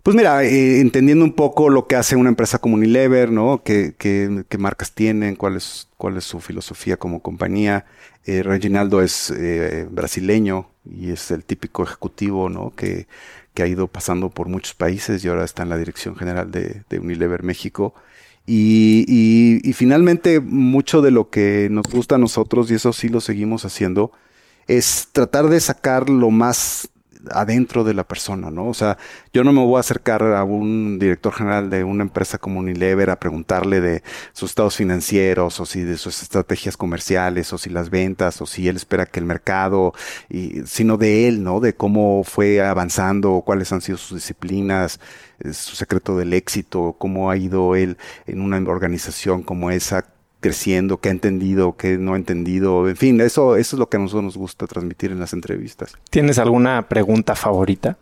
Pues mira, eh, entendiendo un poco lo que hace una empresa como Unilever, ¿no? ¿Qué, qué, marcas tienen? ¿Cuál es, ¿Cuál es su filosofía como compañía? Eh, Reginaldo es eh, brasileño y es el típico ejecutivo, ¿no? Que, ha ido pasando por muchos países y ahora está en la dirección general de, de Unilever México. Y, y, y, finalmente, mucho de lo que nos gusta a nosotros, y eso sí lo seguimos haciendo, es tratar de sacar lo más adentro de la persona, ¿no? O sea, yo no me voy a acercar a un director general de una empresa como Unilever a preguntarle de sus estados financieros o si de sus estrategias comerciales o si las ventas o si él espera que el mercado, y, sino de él, ¿no? De cómo fue avanzando, cuáles han sido sus disciplinas, eh, su secreto del éxito, cómo ha ido él en una organización como esa creciendo, qué ha entendido, qué no ha entendido, en fin, eso, eso es lo que a nosotros nos gusta transmitir en las entrevistas. ¿Tienes alguna pregunta favorita?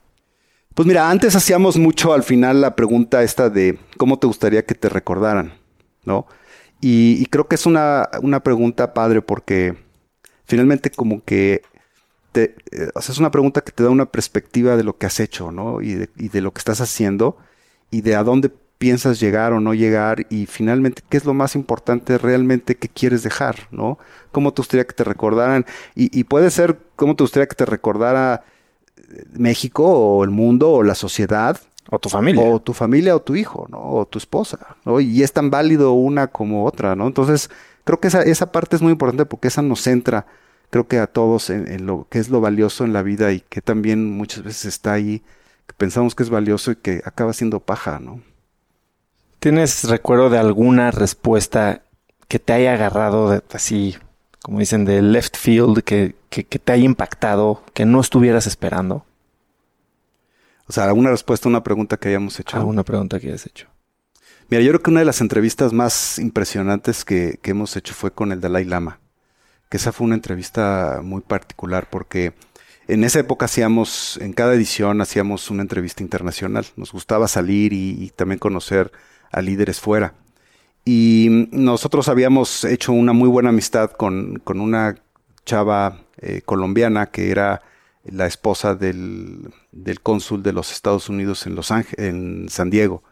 Pues mira, antes hacíamos mucho al final la pregunta esta de cómo te gustaría que te recordaran, ¿no? Y, creo que es una, una, pregunta padre porque finalmente como que te, eh, o sea, es una pregunta que te da una perspectiva de lo que has hecho, ¿no? Y de, y de lo que estás haciendo y de a dónde piensas llegar o no llegar y finalmente qué es lo más importante realmente que quieres dejar, ¿no? ¿Cómo te gustaría que te recordaran? Y, puede ser cómo te gustaría que te recordara México o el mundo o la sociedad O tu familia. O tu familia o tu hijo, ¿no? O tu esposa, ¿no? Y es tan válido una como otra, ¿no? Entonces, creo que esa, esa parte es muy importante porque esa nos centra, creo que a todos en, lo que es lo valioso en la vida y que también muchas veces está ahí, que pensamos que es valioso y que acaba siendo paja, ¿no? ¿Tienes recuerdo de alguna respuesta que te haya agarrado así, como dicen, de left field, que, que, que te haya impactado, que no estuvieras esperando? O sea, alguna respuesta a una pregunta que hayamos hecho. Alguna pregunta que hayas hecho. Mira, yo creo que una de las entrevistas más impresionantes que, que, hemos hecho fue con el Dalai Lama. Que esa fue una entrevista muy particular porque en esa época hacíamos, en cada edición hacíamos una entrevista internacional. Nos gustaba salir y, y también conocer a líderes fuera. Y nosotros habíamos hecho una muy buena amistad con, con una chava eh, colombiana que era la esposa del, del cónsul de los Estados Unidos en Los en San Diego.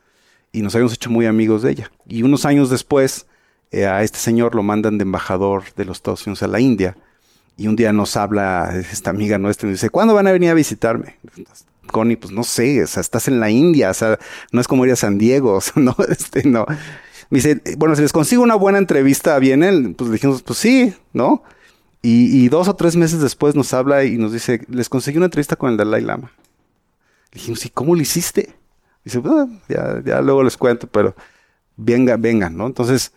Y nos habíamos hecho muy amigos de ella. Y unos años después, eh, a este señor lo mandan de embajador de los Estados Unidos a la India. Y un día nos habla esta amiga nuestra y nos dice, ¿cuándo van a venir a visitarme? Connie, pues no sé, o sea, estás en la India, o sea, no es como ir a San Diego, o sea, no, este, no. Me dice, bueno, si les consigo una buena entrevista, ¿vienen? Pues le dijimos, pues sí, ¿no? Y, dos o tres meses después nos habla y nos dice, les conseguí una entrevista con el Dalai Lama. Le dijimos, ¿y cómo lo hiciste? Dice, bueno, ya, ya luego les cuento, pero venga, vengan, ¿no? Entonces,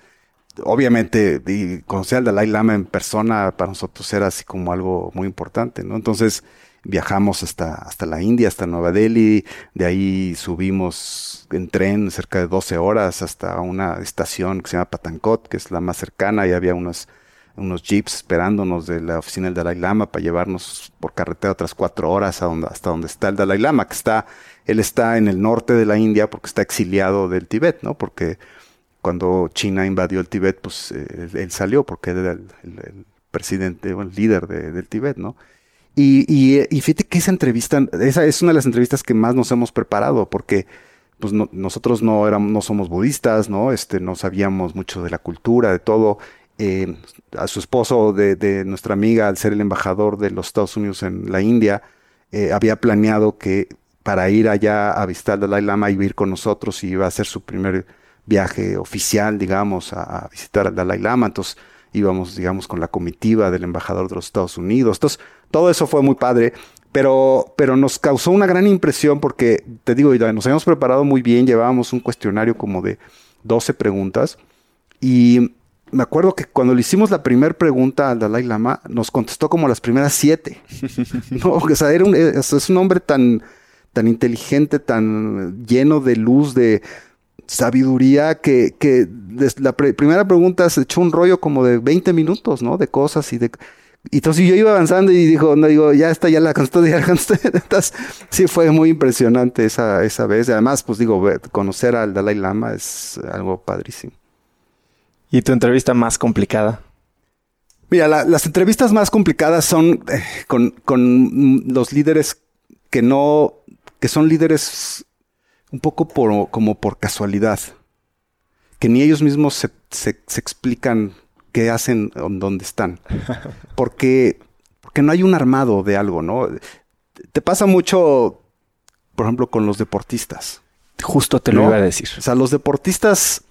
obviamente, conocer al Dalai Lama en persona para nosotros era así como algo muy importante, ¿no? Entonces, viajamos hasta, hasta la India, hasta Nueva Delhi, de ahí subimos en tren cerca de 12 horas hasta una estación que se llama Patankot, que es la más cercana, y había unos, unos jeeps esperándonos de la oficina del Dalai Lama para llevarnos por carretera otras cuatro horas hasta donde está el Dalai Lama, que está, él está en el norte de la India porque está exiliado del Tíbet, ¿no? Porque cuando China invadió el Tíbet, pues eh, él, salió porque era el, presidente, el líder del Tíbet, ¿no? Y, y, fíjate que esa entrevista, esa es una de las entrevistas que más nos hemos preparado, porque pues nosotros no éramos, no somos budistas, ¿no? Este, no sabíamos mucho de la cultura, de todo. Eh, a su esposo de, de, nuestra amiga, al ser el embajador de los Estados Unidos en la India, eh, había planeado que para ir allá a visitar al Dalai Lama iba a ir con nosotros y iba a hacer su primer viaje oficial, digamos, a, a visitar al Dalai Lama. Entonces íbamos, digamos, con la comitiva del embajador de los Estados Unidos. Entonces, todo eso fue muy padre, pero, pero nos causó una gran impresión porque, te digo, nos habíamos preparado muy bien, llevábamos un cuestionario como de 12 preguntas y me acuerdo que cuando le hicimos la primera pregunta al Dalai Lama, nos contestó como las primeras siete. no, o era un, es, un hombre tan, tan inteligente, tan lleno de luz, de sabiduría, que, que la primera pregunta se echó un rollo como de 20 minutos, ¿no? De cosas y de... Y entonces yo iba avanzando y dijo, no, digo, ya está, ya la contestó, ya la. Entonces, sí fue muy impresionante esa, esa vez. Además, pues digo, conocer al Dalai Lama es algo padrísimo. ¿Y tu entrevista más complicada? Mira, las entrevistas más complicadas son eh, con, con, los líderes que no, que son líderes un poco por, como por casualidad, que ni ellos mismos se, se, se explican qué hacen dónde están. Porque, porque no hay un armado de algo, ¿no? Te pasa mucho, por ejemplo, con los deportistas. Justo te lo iba a decir. O sea, los deportistas,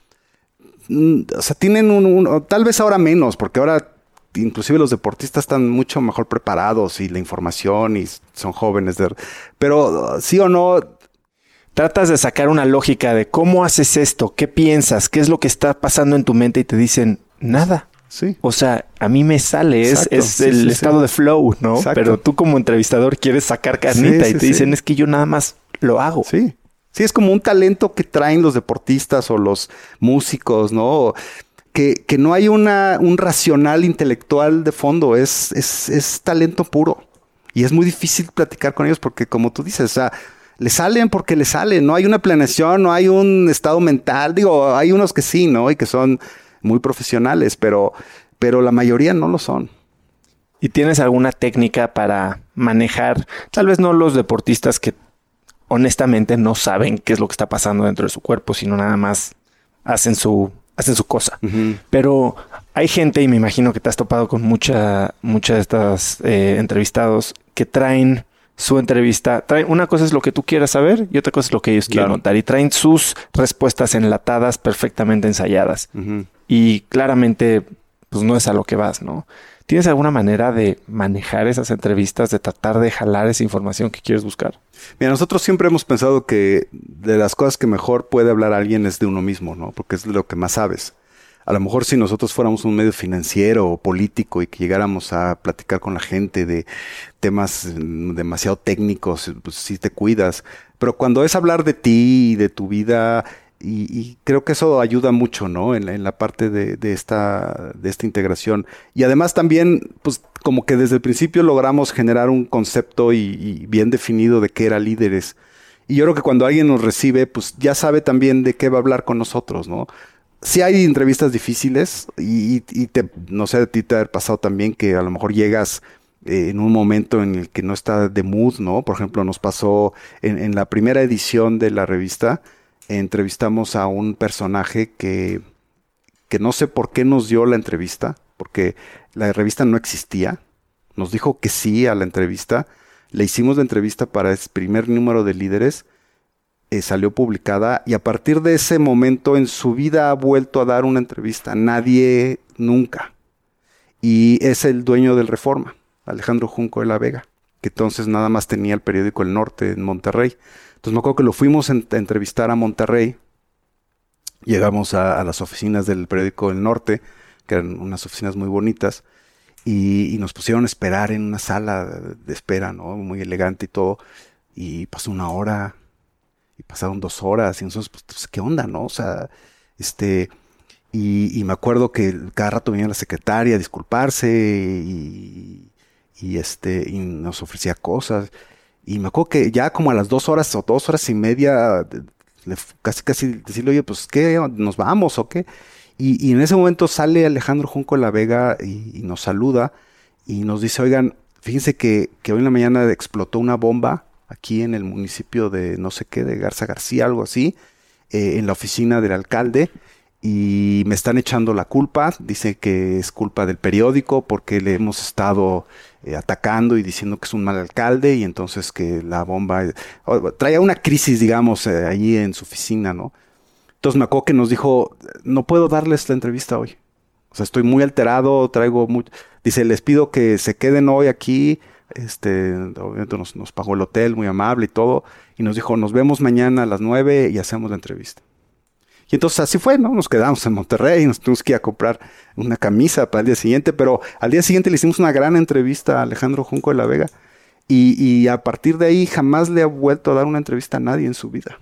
mm, o sea, tienen un, tal vez ahora menos, porque ahora inclusive los deportistas están mucho mejor preparados y la información y son jóvenes. De, pero sí o no, tratas de sacar una lógica de cómo haces esto, qué piensas, qué es lo que está pasando en tu mente y te dicen nada. Sí. O sea, a mí me sale, es, el estado de flow, ¿no? Pero tú como entrevistador quieres sacar carnita y te dicen es que yo nada más lo hago. Sí. Sí, es como un talento que traen los deportistas o los músicos, ¿no? Que, que no hay una, un racional intelectual de fondo, es, es, es talento puro. Y es muy difícil platicar con ellos porque, como tú dices, o sea, le salen porque le salen, no hay una planeación, no hay un estado mental, digo, hay unos que sí, ¿no? Y que son muy profesionales, pero, pero la mayoría no lo son. ¿Y tienes alguna técnica para manejar, tal vez no los deportistas que honestamente no saben qué es lo que está pasando dentro de su cuerpo, sino nada más hacen su, hacen su cosa? Pero hay gente, y me imagino que te has topado con mucha, muchas de estas eh, entrevistados, que traen su entrevista. Traen, una cosa es lo que tú quieras saber y otra cosa es lo que ellos quieren Claro. notar. Y traen sus respuestas enlatadas, perfectamente ensayadas. Y claramente, pues no es a lo que vas, ¿no? ¿Tienes alguna manera de manejar esas entrevistas, de tratar de jalar esa información que quieres buscar? Mira, nosotros siempre hemos pensado que de las cosas que mejor puede hablar alguien es de uno mismo, ¿no? Porque es de lo que más sabes. A lo mejor si nosotros fuéramos un medio financiero o político y que llegáramos a platicar con la gente de temas mm, demasiado técnicos, pues sí te cuidas. Pero cuando es hablar de ti y de tu vida, y, creo que eso ayuda mucho, ¿no? En, la- parte de, esta, de esta integración. Y además también, pues como que desde el principio logramos generar un concepto y bien definido de qué era líderes. Y yo creo que cuando alguien nos recibe, pues ya sabe también de qué va a hablar con nosotros, ¿no? Sí hay entrevistas difíciles y, y- te, no sé, a ti te ha pasado también que a lo mejor llegas eh, en un momento en el que no está de mood, ¿no? Por ejemplo, nos pasó en, en la primera edición de la revista, entrevistamos a un personaje que, que no sé por qué nos dio la entrevista, porque la revista no existía, nos dijo que sí a la entrevista, le hicimos la entrevista para el primer número de líderes, eh, salió publicada y a partir de ese momento en su vida ha vuelto a dar una entrevista, nadie nunca. Y es el dueño del Reforma, Alejandro Junco de la Vega, que entonces nada más tenía el periódico El Norte en Monterrey. Entonces me acuerdo que lo fuimos a entrevistar a Monterrey. Llegamos a, a las oficinas del periódico El Norte, que eran unas oficinas muy bonitas, y, y nos pusieron a esperar en una sala de espera, ¿no? Muy elegante y todo. Y pasó una hora, y pasaron dos horas, y nosotros, pues, pues, ¿qué onda, no? O sea, este, y, me acuerdo que cada rato venía la secretaria a disculparse y, este, y nos ofrecía cosas. Y me acuerdo que ya como a las dos horas o dos horas y media, le casi casi decirle, oye, pues qué, nos vamos o qué. Y, en ese momento sale Alejandro Junco de la Vega y, nos saluda y nos dice, oigan, fíjense que hoy en la mañana explotó una bomba aquí en el municipio de no sé qué, de Garza García, algo así, eh, en la oficina del alcalde y me están echando la culpa. Dice que es culpa del periódico porque le hemos estado eh, atacando y diciendo que es un mal alcalde y entonces que la bomba o- traía una crisis, digamos, eh, allí en su oficina, ¿no? Entonces me acuerdo que nos dijo, no puedo darles la entrevista hoy. O sea, estoy muy alterado, traigo mucho... Dice, les pido que se queden hoy aquí. Este, obviamente nos, nos pagó el hotel, muy amable y todo. Y nos dijo, nos vemos mañana a las nueve y hacemos la entrevista. Y entonces así fue, ¿no? Nos quedamos en Monterrey, nos tuvimos que ir a comprar una camisa para el día siguiente, pero al día siguiente le hicimos una gran entrevista a Alejandro Junco de la Vega. Y, y a partir de ahí jamás le ha vuelto a dar una entrevista a nadie en su vida.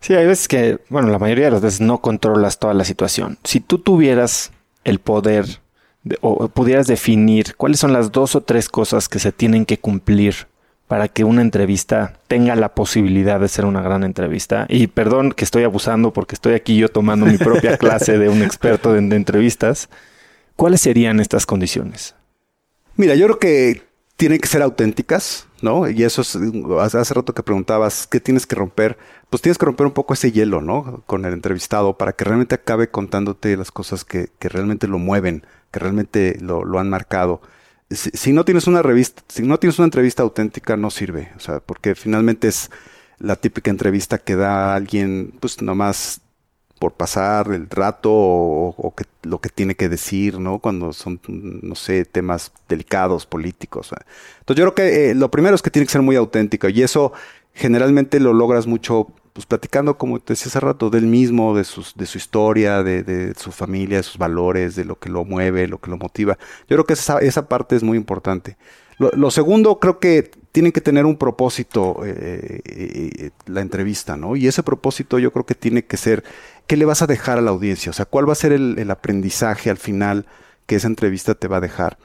Sí, hay veces que, bueno, la mayoría de las veces no controlas toda la situación. Si tú tuvieras el poder de- o pudieras definir cuáles son las dos o tres cosas que se tienen que cumplir para que una entrevista tenga la posibilidad de ser una gran entrevista. Y perdón que estoy abusando porque estoy aquí yo tomando mi propia clase de un experto de, de entrevistas. ¿Cuáles serían estas condiciones? Mira, yo creo que tienen que ser auténticas, ¿no? Y eso es, hace, hace rato que preguntabas, ¿qué tienes que romper? Pues tienes que romper un poco ese hielo, ¿no? Con el entrevistado para que realmente acabe contándote las cosas que, que realmente lo mueven, que realmente lo, han marcado. Si, no tienes una revista, si no tienes una entrevista auténtica, no sirve. O sea, porque finalmente es la típica entrevista que da alguien, pues nomás por pasar el rato o, lo que tiene que decir, ¿no? Cuando son, no sé, temas delicados, políticos. Entonces yo creo que eh, lo primero es que tiene que ser muy auténtico y eso generalmente lo logras mucho, pues platicando, como te decía hace rato, del mismo, de, sus, de su historia, de, de su familia, de sus valores, de lo que lo mueve, lo que lo motiva. Yo creo que esa, esa parte es muy importante. Lo, segundo, creo que tienen que tener un propósito eh, eh, la entrevista, ¿no? Y ese propósito yo creo que tiene que ser, ¿qué le vas a dejar a la audiencia? O sea, ¿cuál va a ser el aprendizaje al final que esa entrevista te va a dejar?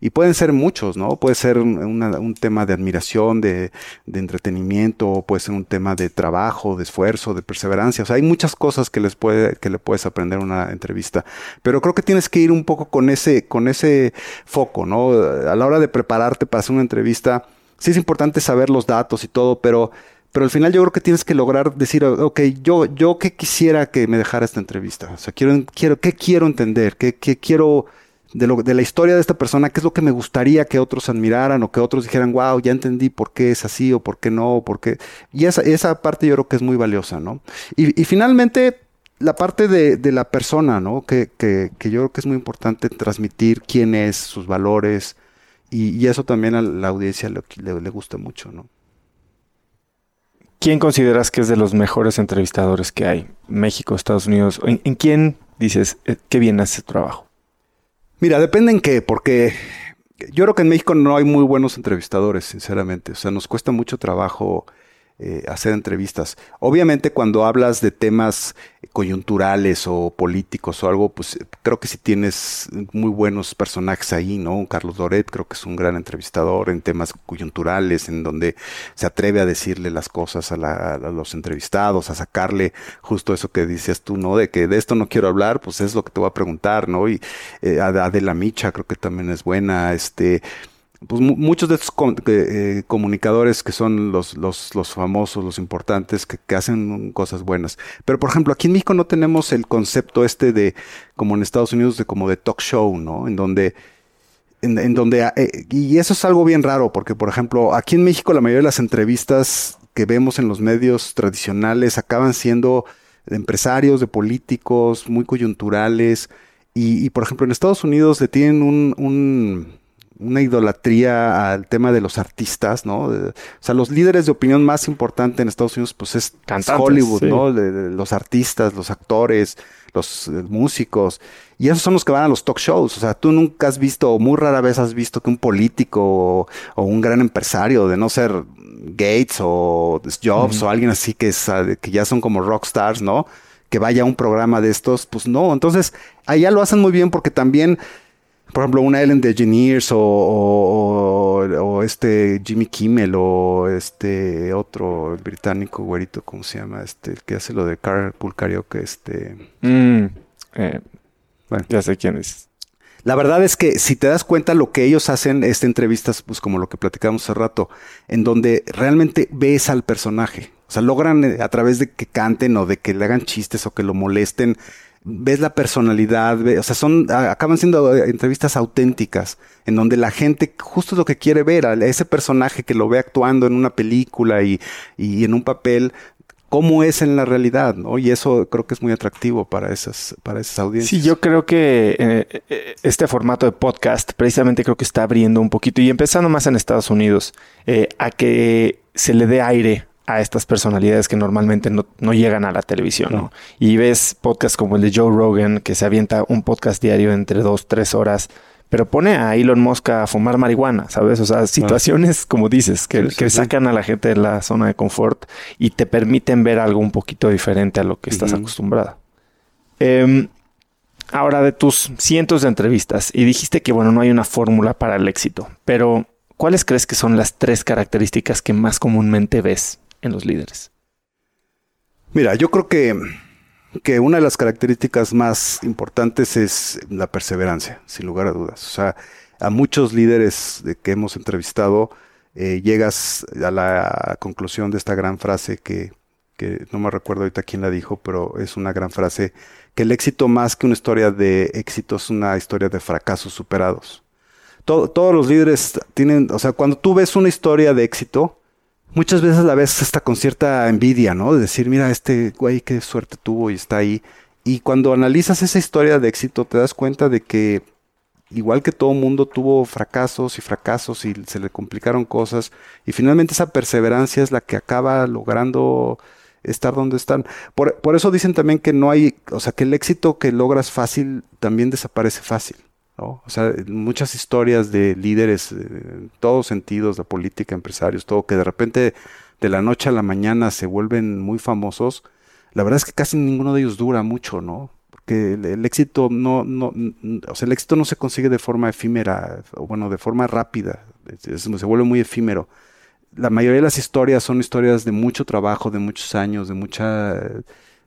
Y pueden ser muchos, ¿no? Puede ser un, tema de admiración, de, de, entretenimiento, puede ser un tema de trabajo, de esfuerzo, de perseverancia. O sea, hay muchas cosas que les puede, que le puedes aprender en una entrevista. Pero creo que tienes que ir un poco con ese, con ese foco, ¿no? A la hora de prepararte para hacer una entrevista, sí es importante saber los datos y todo, pero, pero al final yo creo que tienes que lograr decir, ok, yo, yo qué quisiera que me dejara esta entrevista. O sea, quiero, quiero, ¿qué quiero entender? ¿Qué, qué quiero de, lo, de la historia de esta persona, qué es lo que me gustaría que otros admiraran o que otros dijeran, wow, ya entendí por qué es así o por qué no, o por qué. Y esa, esa parte yo creo que es muy valiosa, ¿no? Y, y finalmente, la parte de, de la persona, ¿no? Que, que, que, yo creo que es muy importante transmitir quién es, sus valores, y, y eso también a la audiencia le, le, gusta mucho, ¿no? ¿Quién consideras que es de los mejores entrevistadores que hay? México, Estados Unidos. ¿En, en quién dices eh, qué bien hace tu trabajo? Mira, depende en qué, porque yo creo que en México no hay muy buenos entrevistadores, sinceramente. O sea, nos cuesta mucho trabajo eh, hacer entrevistas. Obviamente cuando hablas de temas coyunturales o políticos o algo, pues creo que si tienes muy buenos personajes ahí, ¿no? Carlos Doret creo que es un gran entrevistador en temas coyunturales, en donde se atreve a decirle las cosas a, la, a los entrevistados, a sacarle justo eso que dices tú, ¿no? De que de esto no quiero hablar, pues es lo que te voy a preguntar, ¿no? Y eh, Adela Micha creo que también es buena, este pues muchos de estos eh, comunicadores que son los, los, los famosos, los importantes, que, que, hacen cosas buenas. Pero, por ejemplo, aquí en México no tenemos el concepto este de, como en Estados Unidos, de como de talk show, ¿no? En donde, en, donde, eh, y eso es algo bien raro, porque, por ejemplo, aquí en México la mayoría de las entrevistas que vemos en los medios tradicionales acaban siendo de empresarios, de políticos, muy coyunturales. Y, y por ejemplo, en Estados Unidos le tienen un una idolatría al tema de los artistas, ¿no? o sea, los líderes de opinión más importante en Estados Unidos, pues es Cantantes, Hollywood, sí. ¿no? De, de los artistas, los actores, los eh, músicos. Y esos son los que van a los talk shows. O sea, tú nunca has visto, o muy rara vez has visto que un político o, o un gran empresario, de no ser Gates o Jobs uh -huh. o alguien así que, es, que ya son como rockstars, ¿no? Que vaya a un programa de estos, pues no. Entonces, allá lo hacen muy bien porque también por ejemplo, una Ellen DeGeneres o, o, o, este Jimmy Kimmel o este otro británico güerito, ¿cómo se llama? Este, el que hace lo de Carpool Karaoke, este... Mm, eh, bueno. Ya sé quién es. La verdad es que si te das cuenta lo que ellos hacen, esta entrevistas, pues como lo que platicamos hace rato, en donde realmente ves al personaje. O sea, logran eh, a través de que canten o de que le hagan chistes o que lo molesten, ves la personalidad, o sea, son, acaban siendo eh, entrevistas auténticas, en donde la gente justo lo que quiere ver, a ese personaje que lo ve actuando en una película y, y en un papel, cómo es en la realidad, ¿no? Y eso creo que es muy atractivo para esas, para esas audiencias. Sí, yo creo que eh, este formato de podcast precisamente creo que está abriendo un poquito y empezando más en Estados Unidos eh, a que se le dé aire a estas personalidades que normalmente no, no llegan a la televisión, ¿no? Y ves podcasts como el de Joe Rogan, que se avienta un podcast diario entre dos, tres horas, pero pone a Elon Musk a fumar marihuana, ¿sabes? O sea, situaciones, como dices, que, sí, sí, que sacan sí. a la gente de la zona de confort y te permiten ver algo un poquito diferente a lo que estás uh -huh. acostumbrada. Eh, ahora, de tus cientos de entrevistas, y dijiste que, bueno, no hay una fórmula para el éxito, pero ¿cuáles crees que son las tres características que más comúnmente ves en los líderes? Mira, yo creo que, que una de las características más importantes es la perseverancia, sin lugar a dudas. O sea, a muchos líderes que hemos entrevistado, eh, llegas a la conclusión de esta gran frase que, que no me recuerdo ahorita quién la dijo, pero es una gran frase, que el éxito más que una historia de éxito es una historia de fracasos superados. Todo, todos los líderes tienen, o sea, cuando tú ves una historia de éxito, muchas veces la ves hasta con cierta envidia, ¿no? De decir, mira, este güey qué suerte tuvo y está ahí. Y cuando analizas esa historia de éxito, te das cuenta de que igual que todo mundo tuvo fracasos y fracasos y se le complicaron cosas. Y finalmente esa perseverancia es la que acaba logrando estar donde están. Por, por eso dicen también que no hay, o sea, que el éxito que logras fácil también desaparece fácil. O sea, muchas historias de líderes en todos sentidos, la política, empresarios, todo, que de repente de la noche a la mañana se vuelven muy famosos. La verdad es que casi ninguno de ellos dura mucho, ¿no? Porque el, éxito no, no, o sea, el éxito no se consigue de forma efímera, o bueno, de forma rápida, se vuelve muy efímero. La mayoría de las historias son historias de mucho trabajo, de muchos años, de mucha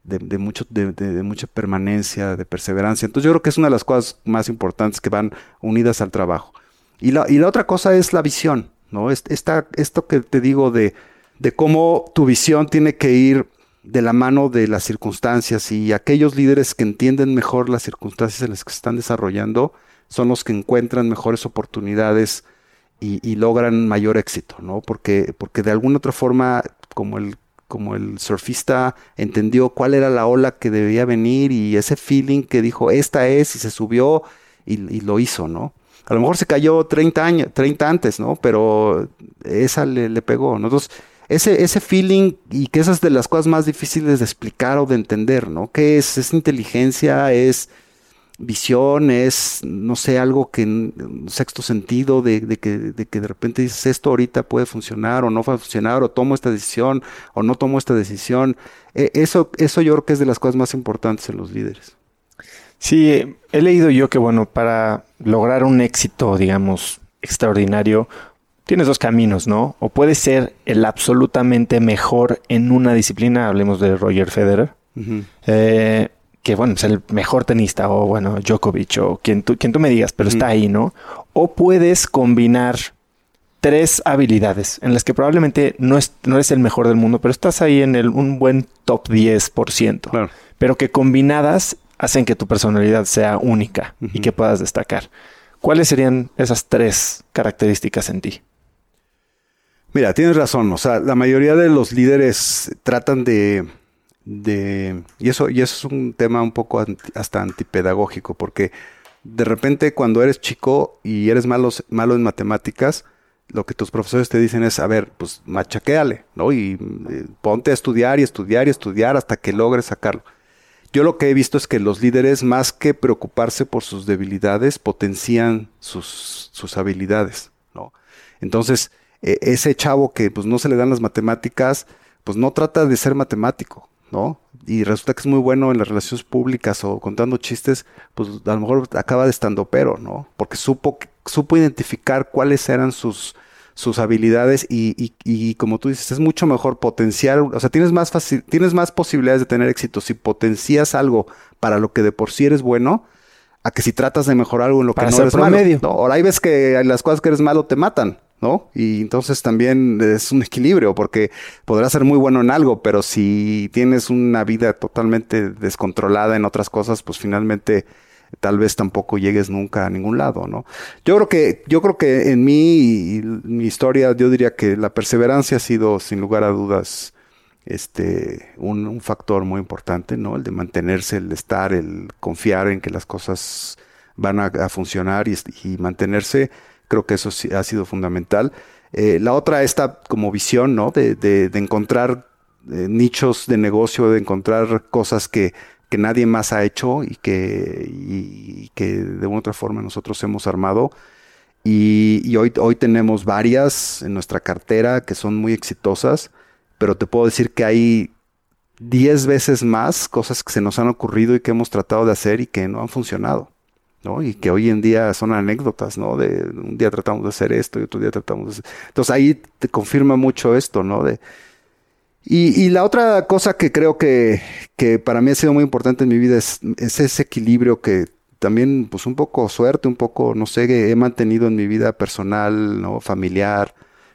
de, mucho, de, mucha permanencia, de perseverancia. Entonces yo creo que es una de las cosas más importantes que van unidas al trabajo. Y la, y la otra cosa es la visión, ¿no? Esta, esto que te digo de, de cómo tu visión tiene que ir de la mano de las circunstancias y aquellos líderes que entienden mejor las circunstancias en las que se están desarrollando son los que encuentran mejores oportunidades y, logran mayor éxito, ¿no? Porque, porque de alguna otra forma, como el, como el surfista entendió cuál era la ola que debía venir y ese feeling que dijo, esta es, y se subió y, lo hizo, ¿no? A lo mejor se cayó 30 años, 30 antes, ¿no? Pero esa le, pegó, ¿no? Entonces, ese, ese feeling y que esas de las cosas más difíciles de explicar o de entender, ¿no? ¿Qué es? ¿Es inteligencia? ¿Es visión? ¿Es, no sé, algo que, un sexto sentido de, que, de que de repente dices esto ahorita puede funcionar o no va a funcionar o tomo esta decisión o no tomo esta decisión? E, eso, eso yo creo que es de las cosas más importantes en los líderes. Sí, he leído yo que, bueno, para lograr un éxito, digamos, extraordinario, tienes dos caminos, ¿no? O puedes ser el absolutamente mejor en una disciplina, hablemos de Roger Federer, eh, que bueno, es el mejor tenista, o bueno, Djokovic, o quien tú, quien tú me digas, pero está ahí, ¿no? O puedes combinar tres habilidades en las que probablemente no, es, no eres el mejor del mundo, pero estás ahí en el, un buen top 10%, claro. pero que combinadas hacen que tu personalidad sea única y que puedas destacar. ¿Cuáles serían esas tres características en ti? Mira, tienes razón. O sea, la mayoría de los líderes tratan de, de y eso y eso es un tema un poco hasta antipedagógico, porque de repente cuando eres chico y eres malo, malo en matemáticas, lo que tus profesores te dicen es, a ver, pues machaquéale, ¿no? Y eh, ponte a estudiar y estudiar y estudiar hasta que logres sacarlo. Yo lo que he visto es que los líderes, más que preocuparse por sus debilidades, potencian sus, sus habilidades, ¿no? Entonces, e, ese chavo que pues no se le dan las matemáticas, pues no trata de ser matemático, ¿no? Y resulta que es muy bueno en las relaciones públicas o contando chistes, pues a lo mejor acaba de estando pero, ¿no? Porque supo, supo identificar cuáles eran sus, sus habilidades y, y, y, como tú dices, es mucho mejor potenciar, o sea, tienes más, tienes más posibilidades de tener éxito si potencias algo para lo que de por sí eres bueno, a que si tratas de mejorar algo en lo que no eres promedio. malo. Ahora hay ves que las cosas que eres malo te matan. ¿No? Y entonces también es un equilibrio porque podrás ser muy bueno en algo, pero si tienes una vida totalmente descontrolada en otras cosas, pues finalmente tal vez tampoco llegues nunca a ningún lado, ¿no? Yo creo que, yo creo que en mí, mi historia, yo diría que la perseverancia ha sido, sin lugar a dudas, este, un, factor muy importante, ¿no? El de mantenerse, el estar, el confiar en que las cosas van a, funcionar y, y mantenerse Creo que eso ha sido fundamental. Eh, la otra, esta como visión, ¿no? De, de, encontrar eh, nichos de negocio, de encontrar cosas que, que nadie más ha hecho y que, y, que de una otra forma nosotros hemos armado. Y, y, hoy, hoy tenemos varias en nuestra cartera que son muy exitosas, pero te puedo decir que hay 10 veces más cosas que se nos han ocurrido y que hemos tratado de hacer y que no han funcionado. Y que hoy en día son anécdotas, ¿no? De un día tratamos de hacer esto y otro día tratamos de hacer... Entonces ahí te confirma mucho esto, ¿no? De... Y, la otra cosa que creo que, que, para mí ha sido muy importante en mi vida es, es, ese equilibrio que también, pues un poco suerte, un poco, no sé, he mantenido en mi vida personal, ¿no? Familiar,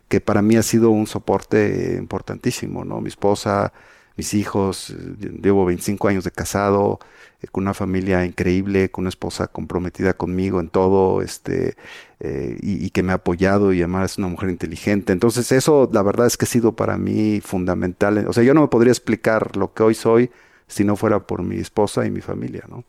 que para mí ha sido un soporte importantísimo, ¿no? Mi esposa, mis hijos, llevo 25 años de casado, eh, con una familia increíble, con una esposa comprometida conmigo en todo, este, eh, y, que me ha apoyado y además es una mujer inteligente. Entonces eso, la verdad es que ha sido para mí fundamental. O sea, yo no me podría explicar lo que hoy soy si no fuera por mi esposa y mi familia, ¿no?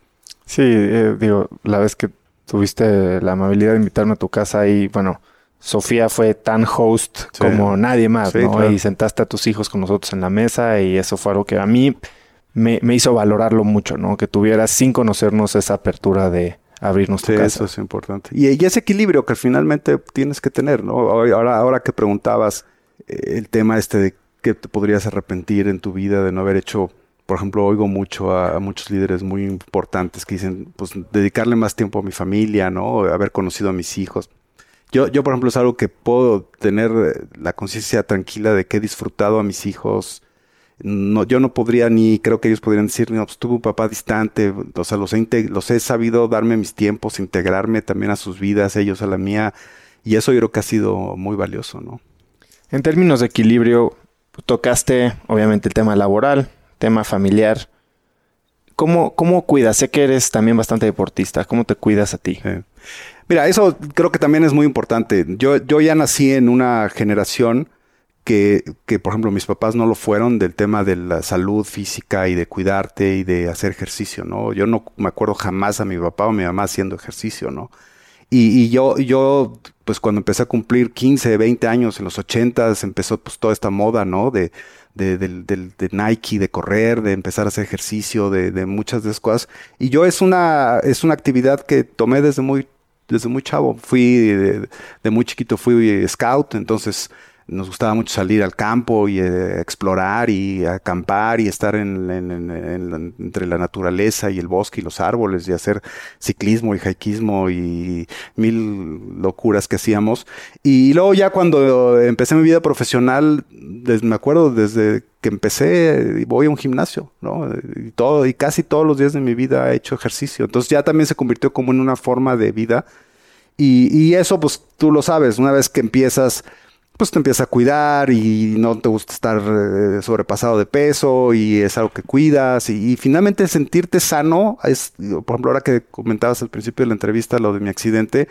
Sí, eh, digo, la vez que tuviste la amabilidad de invitarme a tu casa y, bueno, Sofía fue tan host como nadie más, ¿no? Y sentaste a tus hijos con nosotros en la mesa y eso fue algo que a mí me, hizo valorarlo mucho, ¿no? Que tuvieras sin conocernos esa apertura de abrirnos tu casa. Eso es importante. Y, ese equilibrio que finalmente tienes que tener, ¿no? Ahora, ahora que preguntabas eh, el tema este de qué te podrías arrepentir en tu vida de no haber hecho, por ejemplo, oigo mucho a, muchos líderes muy importantes que dicen, pues dedicarle más tiempo a mi familia, ¿no? Haber conocido a mis hijos. Yo, yo, por ejemplo, es algo que puedo tener eh, la conciencia tranquila de que he disfrutado a mis hijos, no, yo no podría ni creo que ellos podrían decir, no, pues tuve un papá distante, o sea, los he, los he sabido darme mis tiempos, integrarme también a sus vidas, ellos a la mía, y eso yo creo que ha sido muy valioso, ¿no? En términos de equilibrio, tocaste obviamente el tema laboral, tema familiar. ¿Cómo, ¿Cómo cuidas? Sé que eres también bastante deportista. ¿Cómo te cuidas a ti? Mira, eso creo que también es muy importante. Yo, yo ya nací en una generación que, por ejemplo, mis papás no lo fueron del tema de la salud física y de cuidarte y de hacer ejercicio, ¿no? Yo no me acuerdo jamás a mi papá o mi mamá haciendo ejercicio, ¿no? Y, yo, yo, pues cuando empecé a cumplir 15, 20 años, en los 80 empezó pues toda esta moda, ¿no? De, de, Nike, de correr, de empezar a hacer ejercicio, de, de muchas de esas cosas. Y yo es una, es una actividad que tomé desde muy, desde muy chavo. Fui, de, de muy chiquito fui scout, entonces nos gustaba mucho salir al campo y eh, explorar y acampar y estar en, entre la naturaleza y el bosque y los árboles y hacer ciclismo y haikismo y mil locuras que hacíamos. Y luego ya cuando empecé mi vida profesional, me acuerdo desde que empecé, voy a un gimnasio, ¿no? Y todo, y casi todos los días de mi vida he hecho ejercicio. Entonces ya también se convirtió como en una forma de vida. Y eso, pues tú lo sabes, una vez que empiezas pues te empieza a cuidar y no te gusta estar eh, sobrepasado de peso y es algo que cuidas y, finalmente sentirte sano, es, por ejemplo, ahora que comentabas al principio de la entrevista lo de mi accidente,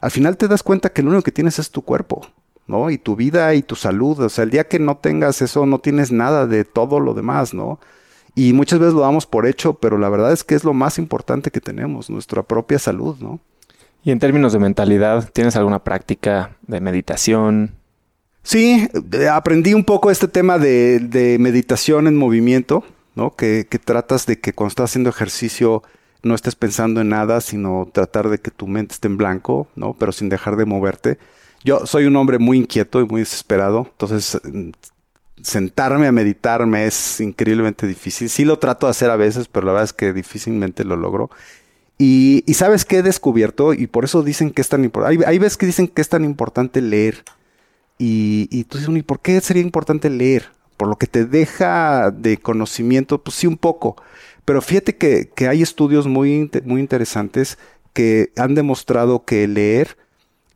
al final te das cuenta que lo único que tienes es tu cuerpo, ¿no? Y tu vida y tu salud, o sea, el día que no tengas eso, no tienes nada de todo lo demás, ¿no? Y muchas veces lo damos por hecho, pero la verdad es que es lo más importante que tenemos, nuestra propia salud, ¿no? Y en términos de mentalidad, ¿tienes alguna práctica de meditación, Sí, eh, aprendí un poco este tema de, meditación en movimiento, ¿no? Que, tratas de que cuando estás haciendo ejercicio no estés pensando en nada, sino tratar de que tu mente esté en blanco, ¿no? Pero sin dejar de moverte. Yo soy un hombre muy inquieto y muy desesperado, entonces mm, sentarme a meditarme es increíblemente difícil. Sí lo trato de hacer a veces, pero la verdad es que difícilmente lo logro. Y, sabes qué he descubierto, y por eso dicen que es tan importante. Hay veces que dicen que es tan importante leer y, y tú dices, ¿y por qué sería importante leer? Por lo que te deja de conocimiento, pues sí un poco. Pero fíjate que, que hay estudios muy, muy interesantes que han demostrado que leer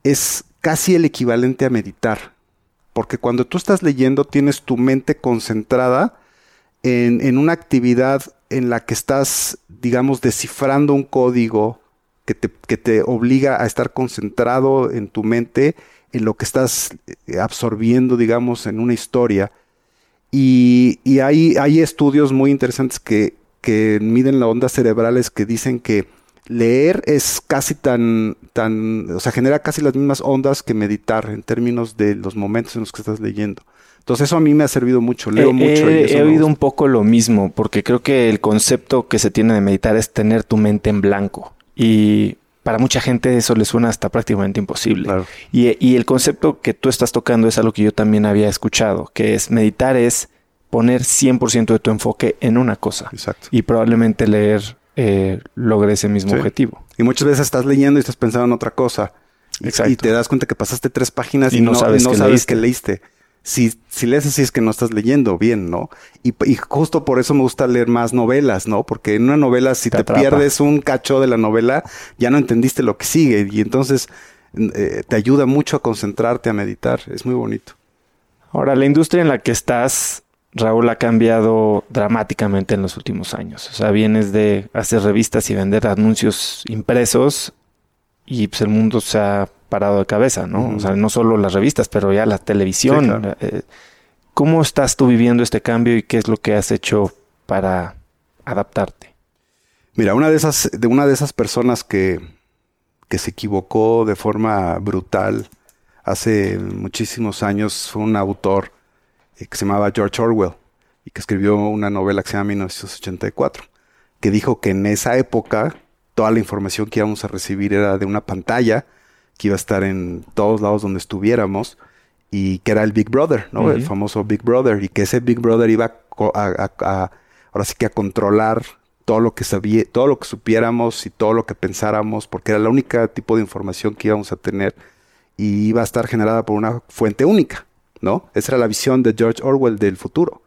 es casi el equivalente a meditar. Porque cuando tú estás leyendo tienes tu mente concentrada en, en una actividad en la que estás, digamos, descifrando un código que te, que te obliga a estar concentrado en tu mente en lo que estás eh, absorbiendo, digamos, en una historia. Y, hay, hay, estudios muy interesantes que, que miden las ondas cerebrales que dicen que leer es casi tan, tan, o sea, genera casi las mismas ondas que meditar en términos de los momentos en los que estás leyendo. Entonces eso a mí me ha servido mucho, leo mucho. he oído un poco lo mismo, porque creo que el concepto que se tiene de meditar es tener tu mente en blanco. Y para mucha gente eso le suena hasta prácticamente imposible. Y, el concepto que tú estás tocando es algo que yo también había escuchado, que es meditar es poner 100% de tu enfoque en una cosa. Exacto. Y probablemente leer eh, logre ese mismo objetivo. Y muchas veces estás leyendo y estás pensando en otra cosa. Exacto. Y te das cuenta que pasaste tres páginas y, no, sabes, no sabes que leíste si, si lees así es que no estás leyendo bien, ¿no? Y, justo por eso me gusta leer más novelas, ¿no? Porque en una novela, si te, pierdes un cacho de la novela, ya no entendiste lo que sigue y entonces eh, te ayuda mucho a concentrarte, a meditar. Es muy bonito. Ahora, la industria en la que estás, Raúl, ha cambiado dramáticamente en los últimos años. O sea, vienes de hacer revistas y vender anuncios impresos y pues el mundo se ha parado de cabeza, ¿no? O sea, no solo las revistas, pero ya la televisión. Eh, ¿Cómo estás tú viviendo este cambio y qué es lo que has hecho para adaptarte? Mira, una de esas, de una de esas personas que, que se equivocó de forma brutal hace muchísimos años fue un autor eh, que se llamaba George Orwell y que escribió una novela que se llama 1984, que dijo que en esa época toda la información que íbamos a recibir era de una pantalla que iba a estar en todos lados donde estuviéramos y que era el Big Brother, ¿no? El famoso Big Brother y que ese Big Brother iba a, ahora sí que a controlar todo lo que sabía, todo lo que supiéramos y todo lo que pensáramos, porque era la única tipo de información que íbamos a tener y iba a estar generada por una fuente única, ¿no? Esa era la visión de George Orwell del futuro.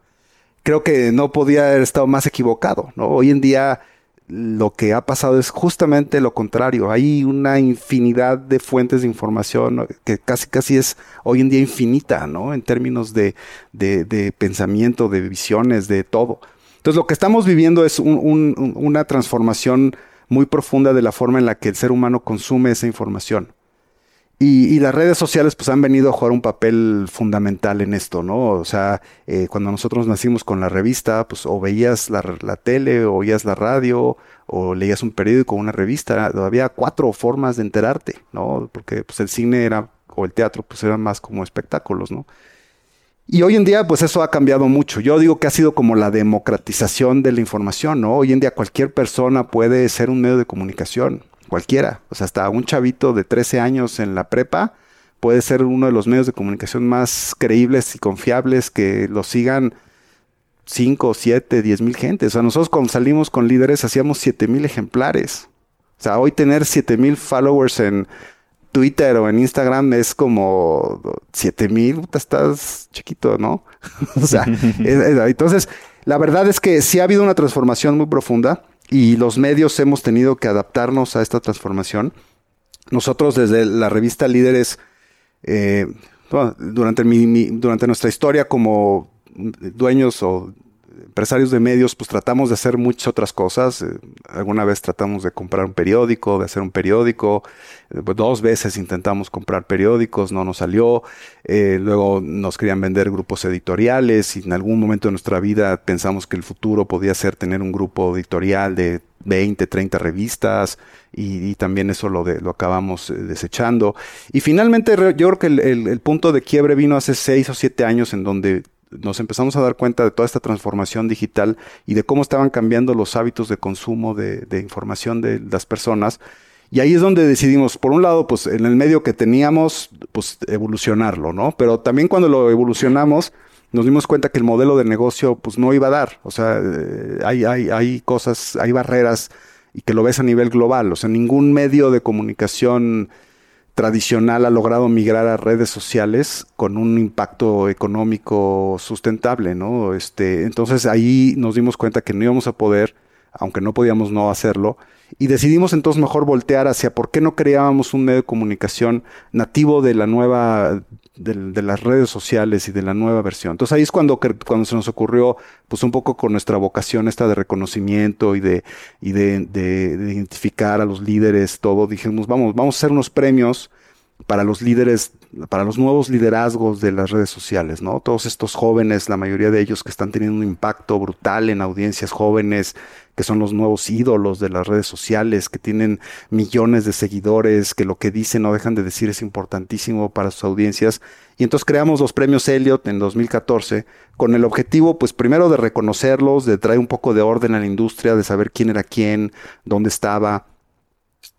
Creo que no podía haber estado más equivocado, ¿no? Hoy en día lo que ha pasado es justamente lo contrario. Hay una infinidad de fuentes de información que casi casi es hoy en día infinita, ¿no? En términos de, de, pensamiento, de visiones, de todo. Entonces lo que estamos viviendo es una transformación muy profunda de la forma en la que el ser humano consume esa información. Y, las redes sociales pues han venido a jugar un papel fundamental en esto, ¿no? O sea, eh, cuando nosotros nacimos con la revista, pues o veías la, tele, o oías la radio, o leías un periódico una revista, había cuatro formas de enterarte, ¿no? Porque pues el cine era, o el teatro, pues eran más como espectáculos, ¿no? Y hoy en día, pues eso ha cambiado mucho. Yo digo que ha sido como la democratización de la información, ¿no? Hoy en día cualquier persona puede ser un medio de comunicación cualquiera. O sea, hasta un chavito de 13 años en la prepa puede ser uno de los medios de comunicación más creíbles y confiables que lo sigan 5, 7, 10 mil gentes. O sea, nosotros cuando salimos con líderes hacíamos 7 mil ejemplares. O sea, hoy tener 7 mil followers en Twitter o en Instagram es como 7 mil, estás chiquito, ¿no? o sea, entonces, la verdad es que sí ha habido una transformación muy profunda y los medios hemos tenido que adaptarnos a esta transformación. Nosotros desde la revista Líderes, eh, durante, mi, durante nuestra historia como dueños o empresarios de medios, pues tratamos de hacer muchas otras cosas. Eh, alguna vez tratamos de comprar un periódico, de hacer un periódico. Eh, pues, dos veces intentamos comprar periódicos, no nos salió. Eh, luego nos querían vender grupos editoriales y en algún momento de nuestra vida pensamos que el futuro podía ser tener un grupo editorial de 20, 30 revistas y, también eso lo, de, lo acabamos desechando. Y finalmente yo creo que el, el punto de quiebre vino hace seis o siete años en donde nos empezamos a dar cuenta de toda esta transformación digital y de cómo estaban cambiando los hábitos de consumo de, información de las personas. Y ahí es donde decidimos, por un lado, pues en el medio que teníamos, pues evolucionarlo, ¿no? Pero también cuando lo evolucionamos, nos dimos cuenta que el modelo de negocio, pues no iba a dar. O sea, eh, hay, hay, hay cosas, hay barreras y que lo ves a nivel global. O sea, ningún medio de comunicación tradicional ha logrado migrar a redes sociales con un impacto económico sustentable, ¿no? Este, entonces ahí nos dimos cuenta que no íbamos a poder, aunque no podíamos no hacerlo, y decidimos entonces mejor voltear hacia por qué no creábamos un medio de comunicación nativo de la nueva de, las redes sociales y de la nueva versión. Entonces ahí es cuando, cuando se nos ocurrió, pues un poco con nuestra vocación esta de reconocimiento y de, y de, de identificar a los líderes, todo, dijimos, vamos, vamos a hacer unos premios para los líderes, para los nuevos liderazgos de las redes sociales, ¿no? Todos estos jóvenes, la mayoría de ellos que están teniendo un impacto brutal en audiencias jóvenes, que son los nuevos ídolos de las redes sociales, que tienen millones de seguidores, que lo que dicen no dejan de decir es importantísimo para sus audiencias. Y entonces creamos los premios Elliot en 2014 con el objetivo, pues primero de reconocerlos, de traer un poco de orden a la industria, de saber quién era quién, dónde estaba.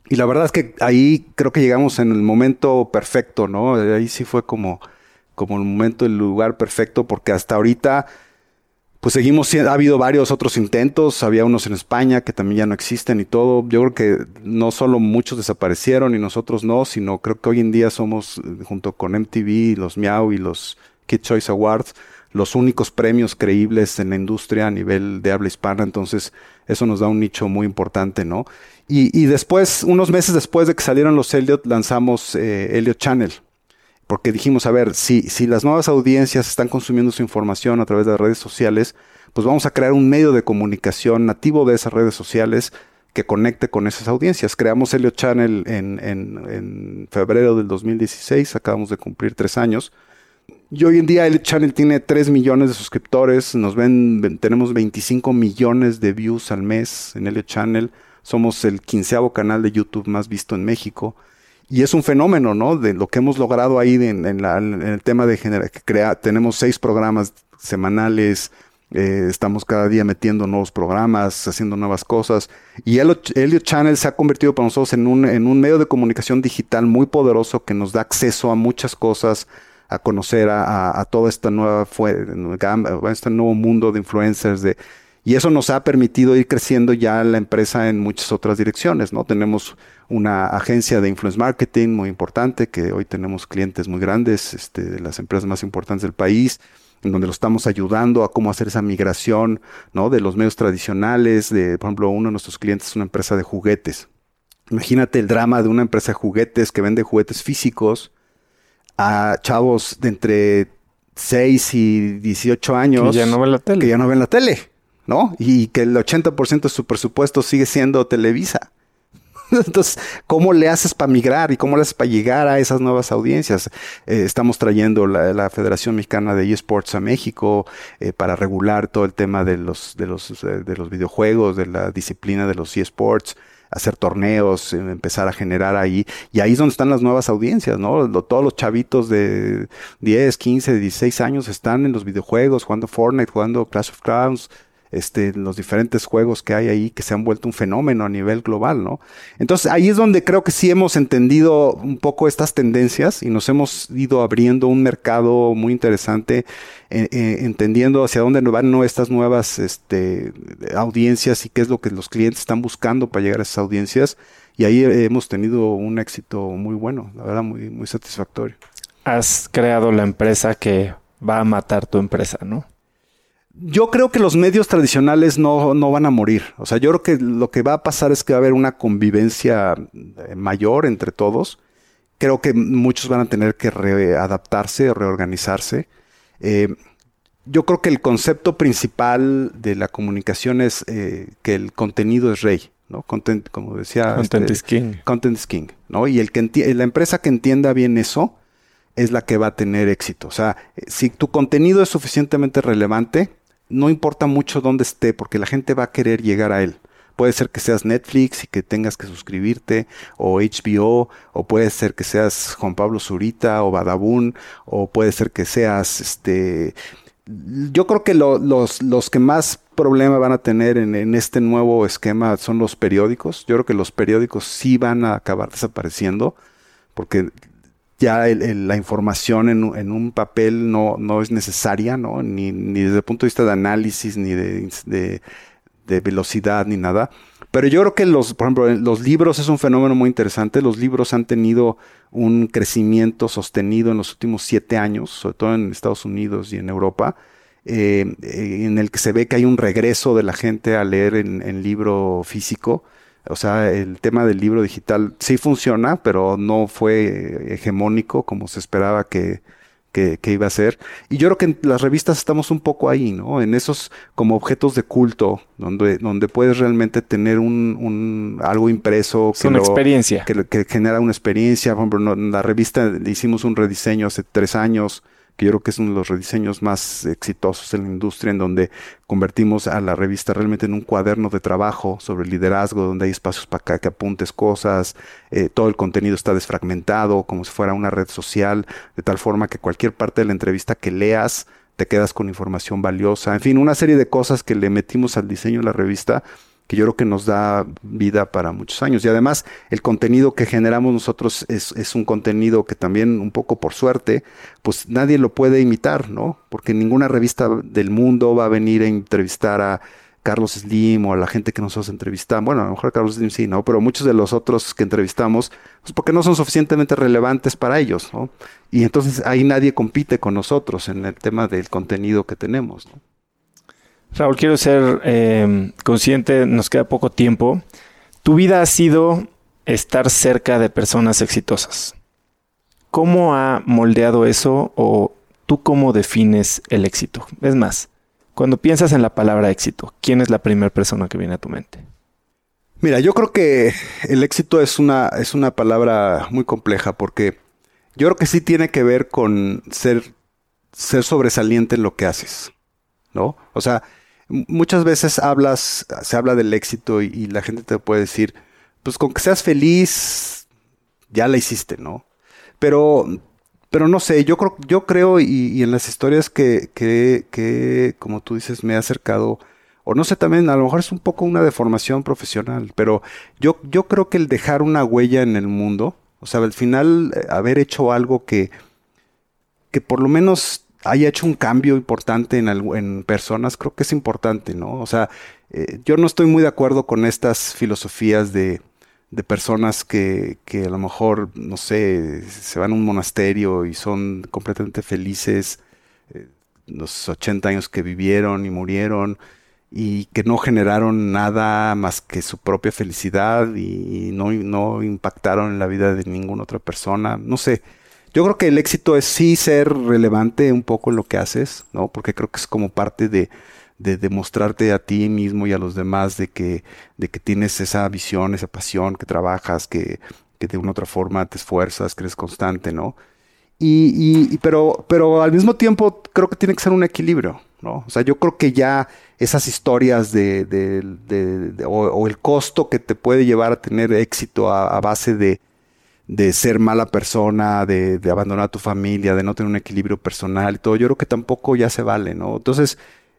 Y la verdad es que ahí creo que llegamos en el momento perfecto, ¿no? Ahí sí fue como, como el momento, el lugar perfecto, porque hasta ahorita pues seguimos, ha habido varios otros intentos, había unos en España que también ya no existen y todo. Yo creo que no solo muchos desaparecieron y nosotros no, sino creo que hoy en día somos, junto con MTV, los Miau y los Kid Choice Awards, los únicos premios creíbles en la industria a nivel de habla hispana. Entonces, eso nos da un nicho muy importante, ¿no? Y, después, unos meses después de que salieron los Elliot, lanzamos eh, Elliot Channel porque dijimos, a ver, si, si las nuevas audiencias están consumiendo su información a través de las redes sociales, pues vamos a crear un medio de comunicación nativo de esas redes sociales que conecte con esas audiencias. Creamos Helio Channel en, en, febrero del 2016, acabamos de cumplir tres años. Y hoy en día Helio Channel tiene 3 millones de suscriptores, nos ven, tenemos 25 millones de views al mes en Helio Channel, somos el quinceavo canal de YouTube más visto en México. Y es un fenómeno, ¿no? De lo que hemos logrado ahí en, el tema de generar, que crea, tenemos seis programas semanales, eh, estamos cada día metiendo nuevos programas, haciendo nuevas cosas. Y Helio, Channel se ha convertido para nosotros en un, en un medio de comunicación digital muy poderoso que nos da acceso a muchas cosas, a conocer a, a, toda esta nueva, este nuevo mundo de influencers, de, y eso nos ha permitido ir creciendo ya la empresa en muchas otras direcciones, ¿no? Tenemos una agencia de influence marketing muy importante, que hoy tenemos clientes muy grandes, este, de las empresas más importantes del país, en donde lo estamos ayudando a cómo hacer esa migración, ¿no? De los medios tradicionales, de, por ejemplo, uno de nuestros clientes es una empresa de juguetes. Imagínate el drama de una empresa de juguetes que vende juguetes físicos a chavos de entre 6 y 18 años. Que ya no ven la tele. Que ya no ven la tele. ¿no? Y que el 80% de su presupuesto sigue siendo Televisa. Entonces, ¿cómo le haces para migrar y cómo le haces para llegar a esas nuevas audiencias? Eh, estamos trayendo la, Federación Mexicana de eSports a México eh, para regular todo el tema de los, de, los, eh, de los videojuegos, de la disciplina de los eSports hacer torneos, empezar a generar ahí. Y ahí es donde están las nuevas audiencias, ¿no? todos los chavitos de 10, 15, 16 años están en los videojuegos, jugando Fortnite, jugando Clash of Clans, este, los diferentes juegos que hay ahí que se han vuelto un fenómeno a nivel global, ¿no? Entonces ahí es donde creo que sí hemos entendido un poco estas tendencias y nos hemos ido abriendo un mercado muy interesante, eh, eh, entendiendo hacia dónde van ¿no? estas nuevas este, audiencias y qué es lo que los clientes están buscando para llegar a esas audiencias. Y ahí hemos tenido un éxito muy bueno, la verdad, muy, muy satisfactorio. Has creado la empresa que va a matar tu empresa, ¿no? Yo creo que los medios tradicionales no, no, van a morir. O sea, yo creo que lo que va a pasar es que va a haber una convivencia eh, mayor entre todos. Creo que muchos van a tener que readaptarse, reorganizarse. Eh, yo creo que el concepto principal de la comunicación es eh, que el contenido es rey, ¿no? Content, como decía. Content este, is king. Content is king, ¿no? Y el que la empresa que entienda bien eso es la que va a tener éxito. O sea, si tu contenido es suficientemente relevante, no importa mucho dónde esté, porque la gente va a querer llegar a él. Puede ser que seas Netflix y que tengas que suscribirte, o HBO, o puede ser que seas Juan Pablo Zurita o Badabun, o puede ser que seas este. Yo creo que los, los que más problema van a tener en, en, este nuevo esquema son los periódicos. Yo creo que los periódicos sí van a acabar desapareciendo, porque ya la información en, un papel no, no es necesaria, ¿no? Ni, ni, desde el punto de vista de análisis, ni de, velocidad, ni nada. Pero yo creo que los, por ejemplo, los libros es un fenómeno muy interesante. Los libros han tenido un crecimiento sostenido en los últimos siete años, sobre todo en Estados Unidos y en Europa, eh, en el que se ve que hay un regreso de la gente a leer en, en libro físico. O sea, el tema del libro digital sí funciona, pero no fue hegemónico como se esperaba que, que, iba a ser. Y yo creo que en las revistas estamos un poco ahí, ¿no? En esos como objetos de culto, donde, donde puedes realmente tener un, un algo impreso. Que una experiencia. Que, que, genera una experiencia. Por ejemplo, en la revista hicimos un rediseño hace tres años que yo creo que es uno de los rediseños más exitosos en la industria, en donde convertimos a la revista realmente en un cuaderno de trabajo sobre liderazgo, donde hay espacios para que apuntes cosas, eh, todo el contenido está desfragmentado, como si fuera una red social, de tal forma que cualquier parte de la entrevista que leas, te quedas con información valiosa, en fin, una serie de cosas que le metimos al diseño de la revista que yo creo que nos da vida para muchos años. Y además, el contenido que generamos nosotros es, es, un contenido que también, un poco por suerte, pues nadie lo puede imitar, ¿no? Porque ninguna revista del mundo va a venir a entrevistar a Carlos Slim o a la gente que nosotros entrevistamos. Bueno, a lo mejor a Carlos Slim sí, ¿no? Pero muchos de los otros que entrevistamos, pues porque no son suficientemente relevantes para ellos, ¿no? Y entonces ahí nadie compite con nosotros en el tema del contenido que tenemos, ¿no? Raúl, quiero ser eh, consciente, nos queda poco tiempo. Tu vida ha sido estar cerca de personas exitosas. ¿Cómo ha moldeado eso o tú cómo defines el éxito? Es más, cuando piensas en la palabra éxito, ¿quién es la primera persona que viene a tu mente? Mira, yo creo que el éxito es una, es una palabra muy compleja porque yo creo que sí tiene que ver con ser, ser sobresaliente en lo que haces, ¿no? O sea, muchas veces hablas, se habla del éxito y, la gente te puede decir, pues con que seas feliz, ya la hiciste, ¿no? Pero, pero no sé, yo creo, yo creo y, en las historias que, que, como tú dices, me he acercado, o no sé, también a lo mejor es un poco una deformación profesional, pero yo, yo creo que el dejar una huella en el mundo, o sea, al final eh, haber hecho algo que, que por lo menos haya hecho un cambio importante en, personas, creo que es importante, ¿no? O sea, eh, yo no estoy muy de acuerdo con estas filosofías de, de personas que, que, a lo mejor, no sé, se van a un monasterio y son completamente felices, eh, los 80 años que vivieron y murieron, y que no generaron nada más que su propia felicidad y no impactaron en la vida de ninguna otra persona, no sé. Yo creo que el éxito es sí ser relevante un poco en lo que haces, ¿no? Porque creo que es como parte de, de demostrarte a ti mismo y a los demás de que, de que tienes esa visión, esa pasión, que trabajas, que, que de una u otra forma te esfuerzas, que eres constante, ¿no? Y, y, pero, pero al mismo tiempo creo que tiene que ser un equilibrio, ¿no? O sea, yo creo que ya esas historias de, o, el costo que te puede llevar a tener éxito a, base de, de ser mala persona, de, de, abandonar a tu familia, de no tener un equilibrio personal y todo, yo creo que tampoco ya se vale, ¿no? Entonces,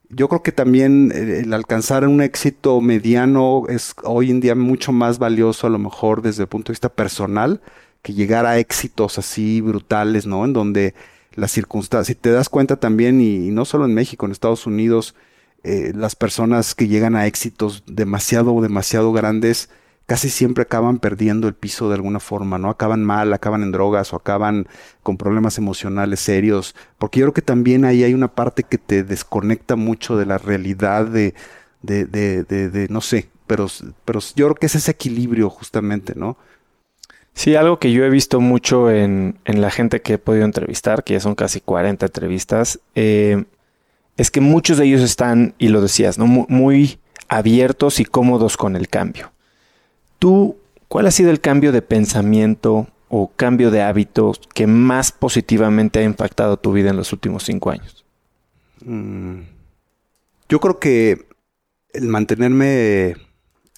yo creo que también el alcanzar un éxito mediano es hoy en día mucho más valioso a lo mejor desde el punto de vista personal que llegar a éxitos así brutales, ¿no? En donde las circunstancias, si te das cuenta también, y, no solo en México, en Estados Unidos, eh, las personas que llegan a éxitos demasiado, demasiado grandes, casi siempre acaban perdiendo el piso de alguna forma, ¿no? Acaban mal, acaban en drogas o acaban con problemas emocionales serios, porque yo creo que también ahí hay una parte que te desconecta mucho de la realidad de, de, de, de, no sé, pero, pero yo creo que es ese equilibrio justamente, ¿no? Sí, algo que yo he visto mucho en, en, la gente que he podido entrevistar, que ya son casi 40 entrevistas, eh, es que muchos de ellos están, y lo decías, ¿no? muy, abiertos y cómodos con el cambio. ¿Tú cuál ha sido el cambio de pensamiento o cambio de hábitos que más positivamente ha impactado tu vida en los últimos cinco años? Mm, yo creo que el mantenerme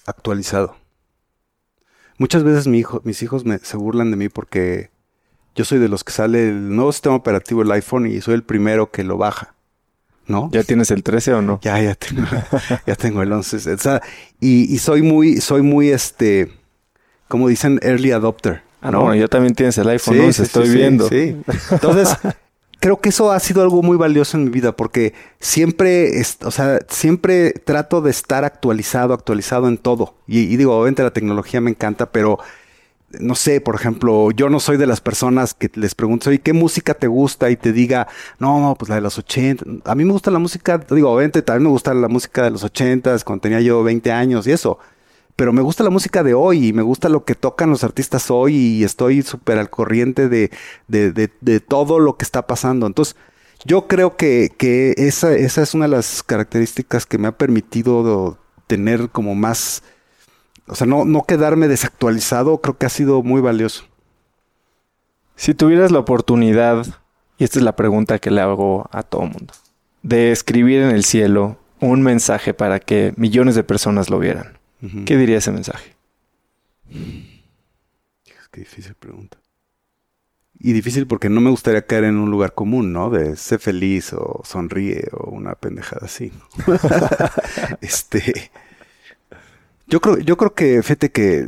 actualizado. Muchas veces mis hijos se burlan de mí porque yo soy de los que sale el nuevo sistema operativo del iPhone y soy el primero que lo baja. ¿No? ¿Ya tienes el 13 o no? Ya, ya tengo, ya tengo el 11. y, y, soy muy, soy muy, este, como dicen, early adopter. Ah, no, yo también tienes el iPhone 11, estoy viendo. Sí, Entonces, creo que eso ha sido algo muy valioso en mi vida porque siempre, o sea, siempre trato de estar actualizado, actualizado en todo. Y, digo, obviamente la tecnología me encanta, pero no sé, por ejemplo, yo no soy de las personas que les pregunto, oye, ¿qué música te gusta? Y te diga, no, no, pues la de los 80. A mí me gusta la música, digo, obviamente también me gusta la música de los 80, cuando tenía yo 20 años y eso pero me gusta la música de hoy y me gusta lo que tocan los artistas hoy y estoy súper al corriente de, de, de, todo lo que está pasando. Entonces, yo creo que, que esa, esa, es una de las características que me ha permitido tener como más, o sea, no, no quedarme desactualizado, creo que ha sido muy valioso. Si tuvieras la oportunidad, y esta es la pregunta que le hago a todo mundo, de escribir en el cielo un mensaje para que millones de personas lo vieran, ¿Qué diría ese mensaje? Qué difícil pregunta. Y difícil porque no me gustaría caer en un lugar común, ¿no? De ser feliz o sonríe o una pendejada así. este. Yo creo, yo creo que, fíjate que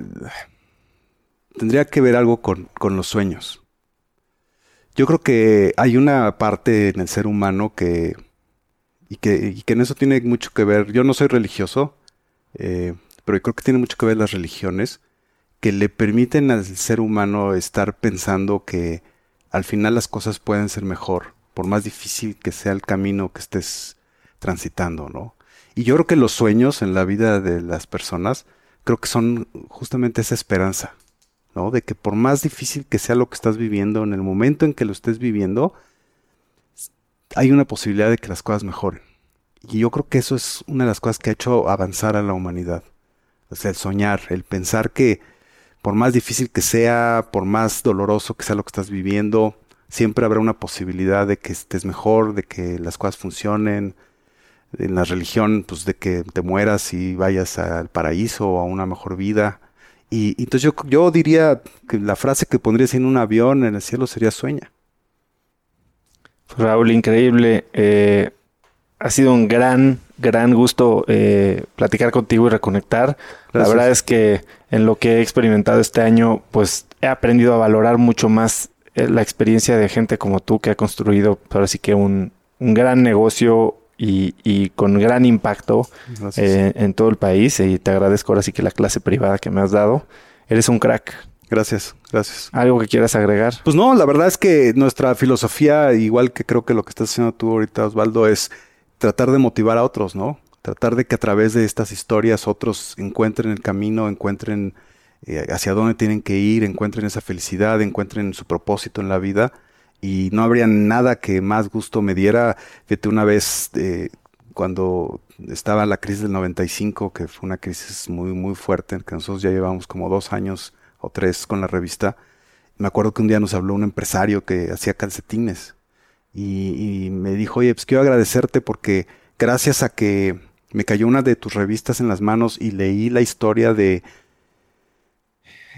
tendría que ver algo con, con los sueños. Yo creo que hay una parte en el ser humano que y, que. y que en eso tiene mucho que ver. Yo no soy religioso. Eh, pero creo que tiene mucho que ver las religiones, que le permiten al ser humano estar pensando que al final las cosas pueden ser mejor, por más difícil que sea el camino que estés transitando, ¿no? Y yo creo que los sueños en la vida de las personas, creo que son justamente esa esperanza, ¿no? De que por más difícil que sea lo que estás viviendo, en el momento en que lo estés viviendo, hay una posibilidad de que las cosas mejoren. Y yo creo que eso es una de las cosas que ha hecho avanzar a la humanidad. O sea, el soñar, el pensar que por más difícil que sea, por más doloroso que sea lo que estás viviendo, siempre habrá una posibilidad de que estés mejor, de que las cosas funcionen. En la religión, pues de que te mueras y vayas al paraíso o a una mejor vida. Y, entonces yo, yo diría que la frase que pondrías en un avión en el cielo sería sueña. Raúl, increíble. Eh, ha sido un gran, gran gusto eh, platicar contigo y reconectar. La verdad es que en lo que he experimentado este año, pues he aprendido a valorar mucho más eh, la experiencia de gente como tú que ha construido, ahora sí que un, un gran negocio y, y, con gran impacto eh, en todo el país. Y te agradezco ahora sí que la clase privada que me has dado. Eres un crack. Gracias, gracias. ¿Algo que quieras agregar? Pues no, la verdad es que nuestra filosofía, igual que creo que lo que estás haciendo tú ahorita, Osvaldo, es tratar de motivar a otros, ¿no? Tratar de que a través de estas historias otros encuentren el camino, encuentren eh, hacia dónde tienen que ir, encuentren esa felicidad, encuentren su propósito en la vida. Y no habría nada que más gusto me diera. Fíjate, una vez eh, cuando estaba la crisis del 95, que fue una crisis muy, muy fuerte, que nosotros ya llevamos como dos años o tres con la revista. Me acuerdo que un día nos habló un empresario que hacía calcetines y, y me dijo, oye, pues quiero agradecerte porque gracias a que me cayó una de tus revistas en las manos y leí la historia de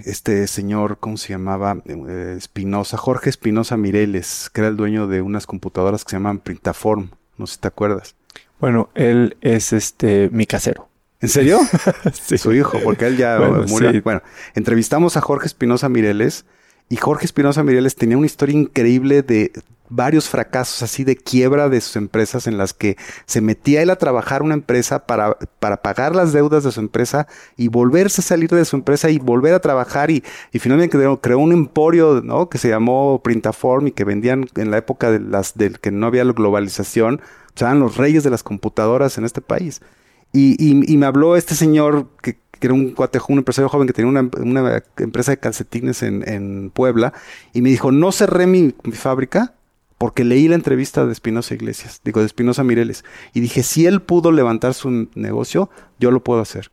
este señor, ¿cómo se llamaba? Eh, Espinosa, Jorge Espinosa Mireles, que era el dueño de unas computadoras que se llaman Printaform, no sé si te acuerdas. Bueno, él es este mi casero. ¿En serio? Sí. Su hijo, porque él ya Bueno, murió. sí. Bueno, entrevistamos a Jorge Espinosa Mireles y Jorge Espinosa Mireles tenía una historia increíble de varios fracasos así de quiebra de sus empresas en las que se metía él a trabajar una empresa para, para pagar las deudas de su empresa y volverse a salir de su empresa y volver a trabajar y, y finalmente creó, un emporio ¿no? que se llamó Printaform y que vendían en la época de las del que no había globalización, o sea, eran los reyes de las computadoras en este país. Y, y- y me habló este señor que, era un cuate, un empresario joven que tenía una, empresa de calcetines en, Puebla, y me dijo, no cerré mi, fábrica porque leí la entrevista de Espinosa Iglesias, digo, de Espinosa Mireles, y dije, si él pudo levantar su negocio, yo lo puedo hacer.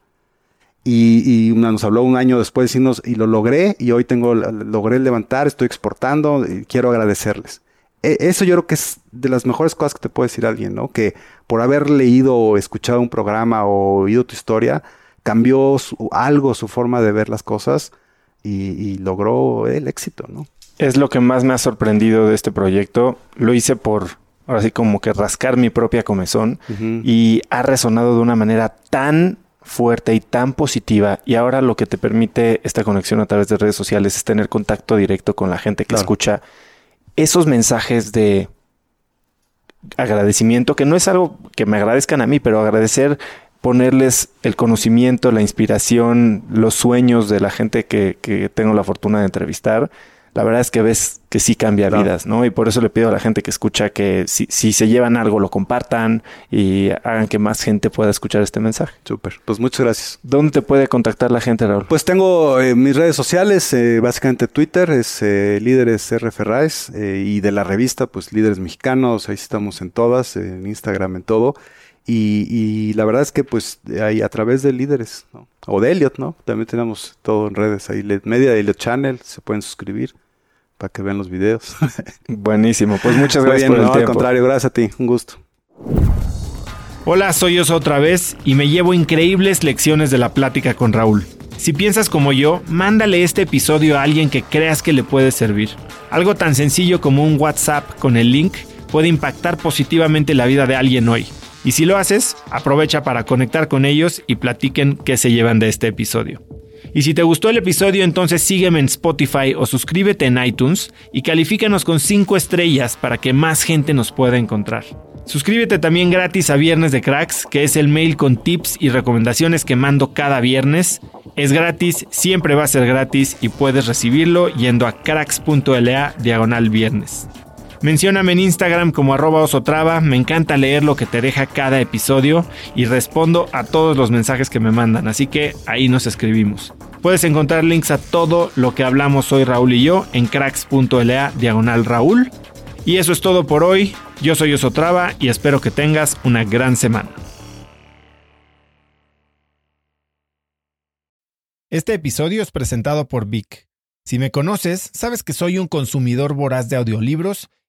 Y, y nos habló un año después decirnos, y lo logré, y hoy tengo, logré levantar, estoy exportando, y quiero agradecerles. E- Eso yo creo que es de las mejores cosas que te puede decir alguien, ¿no? Que por haber leído o escuchado un programa o oído tu historia, cambió su- algo su forma de ver las cosas y, y logró el éxito, ¿no? Es lo que más me ha sorprendido de este proyecto. Lo hice por, ahora sí, como que rascar mi propia comezón y ha resonado de una manera tan fuerte y tan positiva y ahora lo que te permite esta conexión a través de redes sociales es tener contacto directo con la gente que Claro. escucha esos mensajes de agradecimiento, que no es algo que me agradezcan a mí, pero agradecer ponerles el conocimiento, la inspiración, los sueños de la gente que, que tengo la fortuna de entrevistar. La verdad es que ves que sí cambia Claro. vidas, ¿no? Y por eso le pido a la gente que escucha que si, si se llevan algo, lo compartan y hagan que más gente pueda escuchar este mensaje. Súper. Pues muchas gracias. ¿Dónde te puede contactar la gente, Raúl? Pues tengo eh, mis redes sociales, eh, básicamente Twitter, es eh, Líderes R. Ferraes, y de la revista, pues Líderes Mexicanos, ahí estamos en todas, en Instagram, en todo. Y, y la verdad es que pues ahí a través de Líderes, ¿no? O de Elliot, ¿no? También tenemos todo en redes, ahí Let Media, Elliot Channel, se pueden suscribir para que vean los videos. Buenísimo. Pues muchas gracias bien, por el no, al tiempo. contrario, gracias a ti, un gusto. Hola, soy Oso otra vez y me llevo increíbles lecciones de la plática con Raúl. Si piensas como yo, mándale este episodio a alguien que creas que le puede servir. Algo tan sencillo como un WhatsApp con el link puede impactar positivamente la vida de alguien hoy. Y si lo haces, aprovecha para conectar con ellos y platiquen qué se llevan de este episodio. Y si te gustó el episodio, entonces sígueme en Spotify o suscríbete en iTunes y califícanos con 5 estrellas para que más gente nos pueda encontrar. Suscríbete también gratis a Viernes de Cracks, que es el mail con tips y recomendaciones que mando cada viernes. Es gratis, siempre va a ser gratis y puedes recibirlo yendo a cracks.la diagonal viernes. Mencióname en Instagram como arroba osotrava, me encanta leer lo que te deja cada episodio y respondo a todos los mensajes que me mandan, así que ahí nos escribimos. Puedes encontrar links a todo lo que hablamos hoy Raúl y yo en cracks.la diagonal Raúl. Y eso es todo por hoy, yo soy Osotrava y espero que tengas una gran semana. Este episodio es presentado por Vic. Si me conoces, sabes que soy un consumidor voraz de audiolibros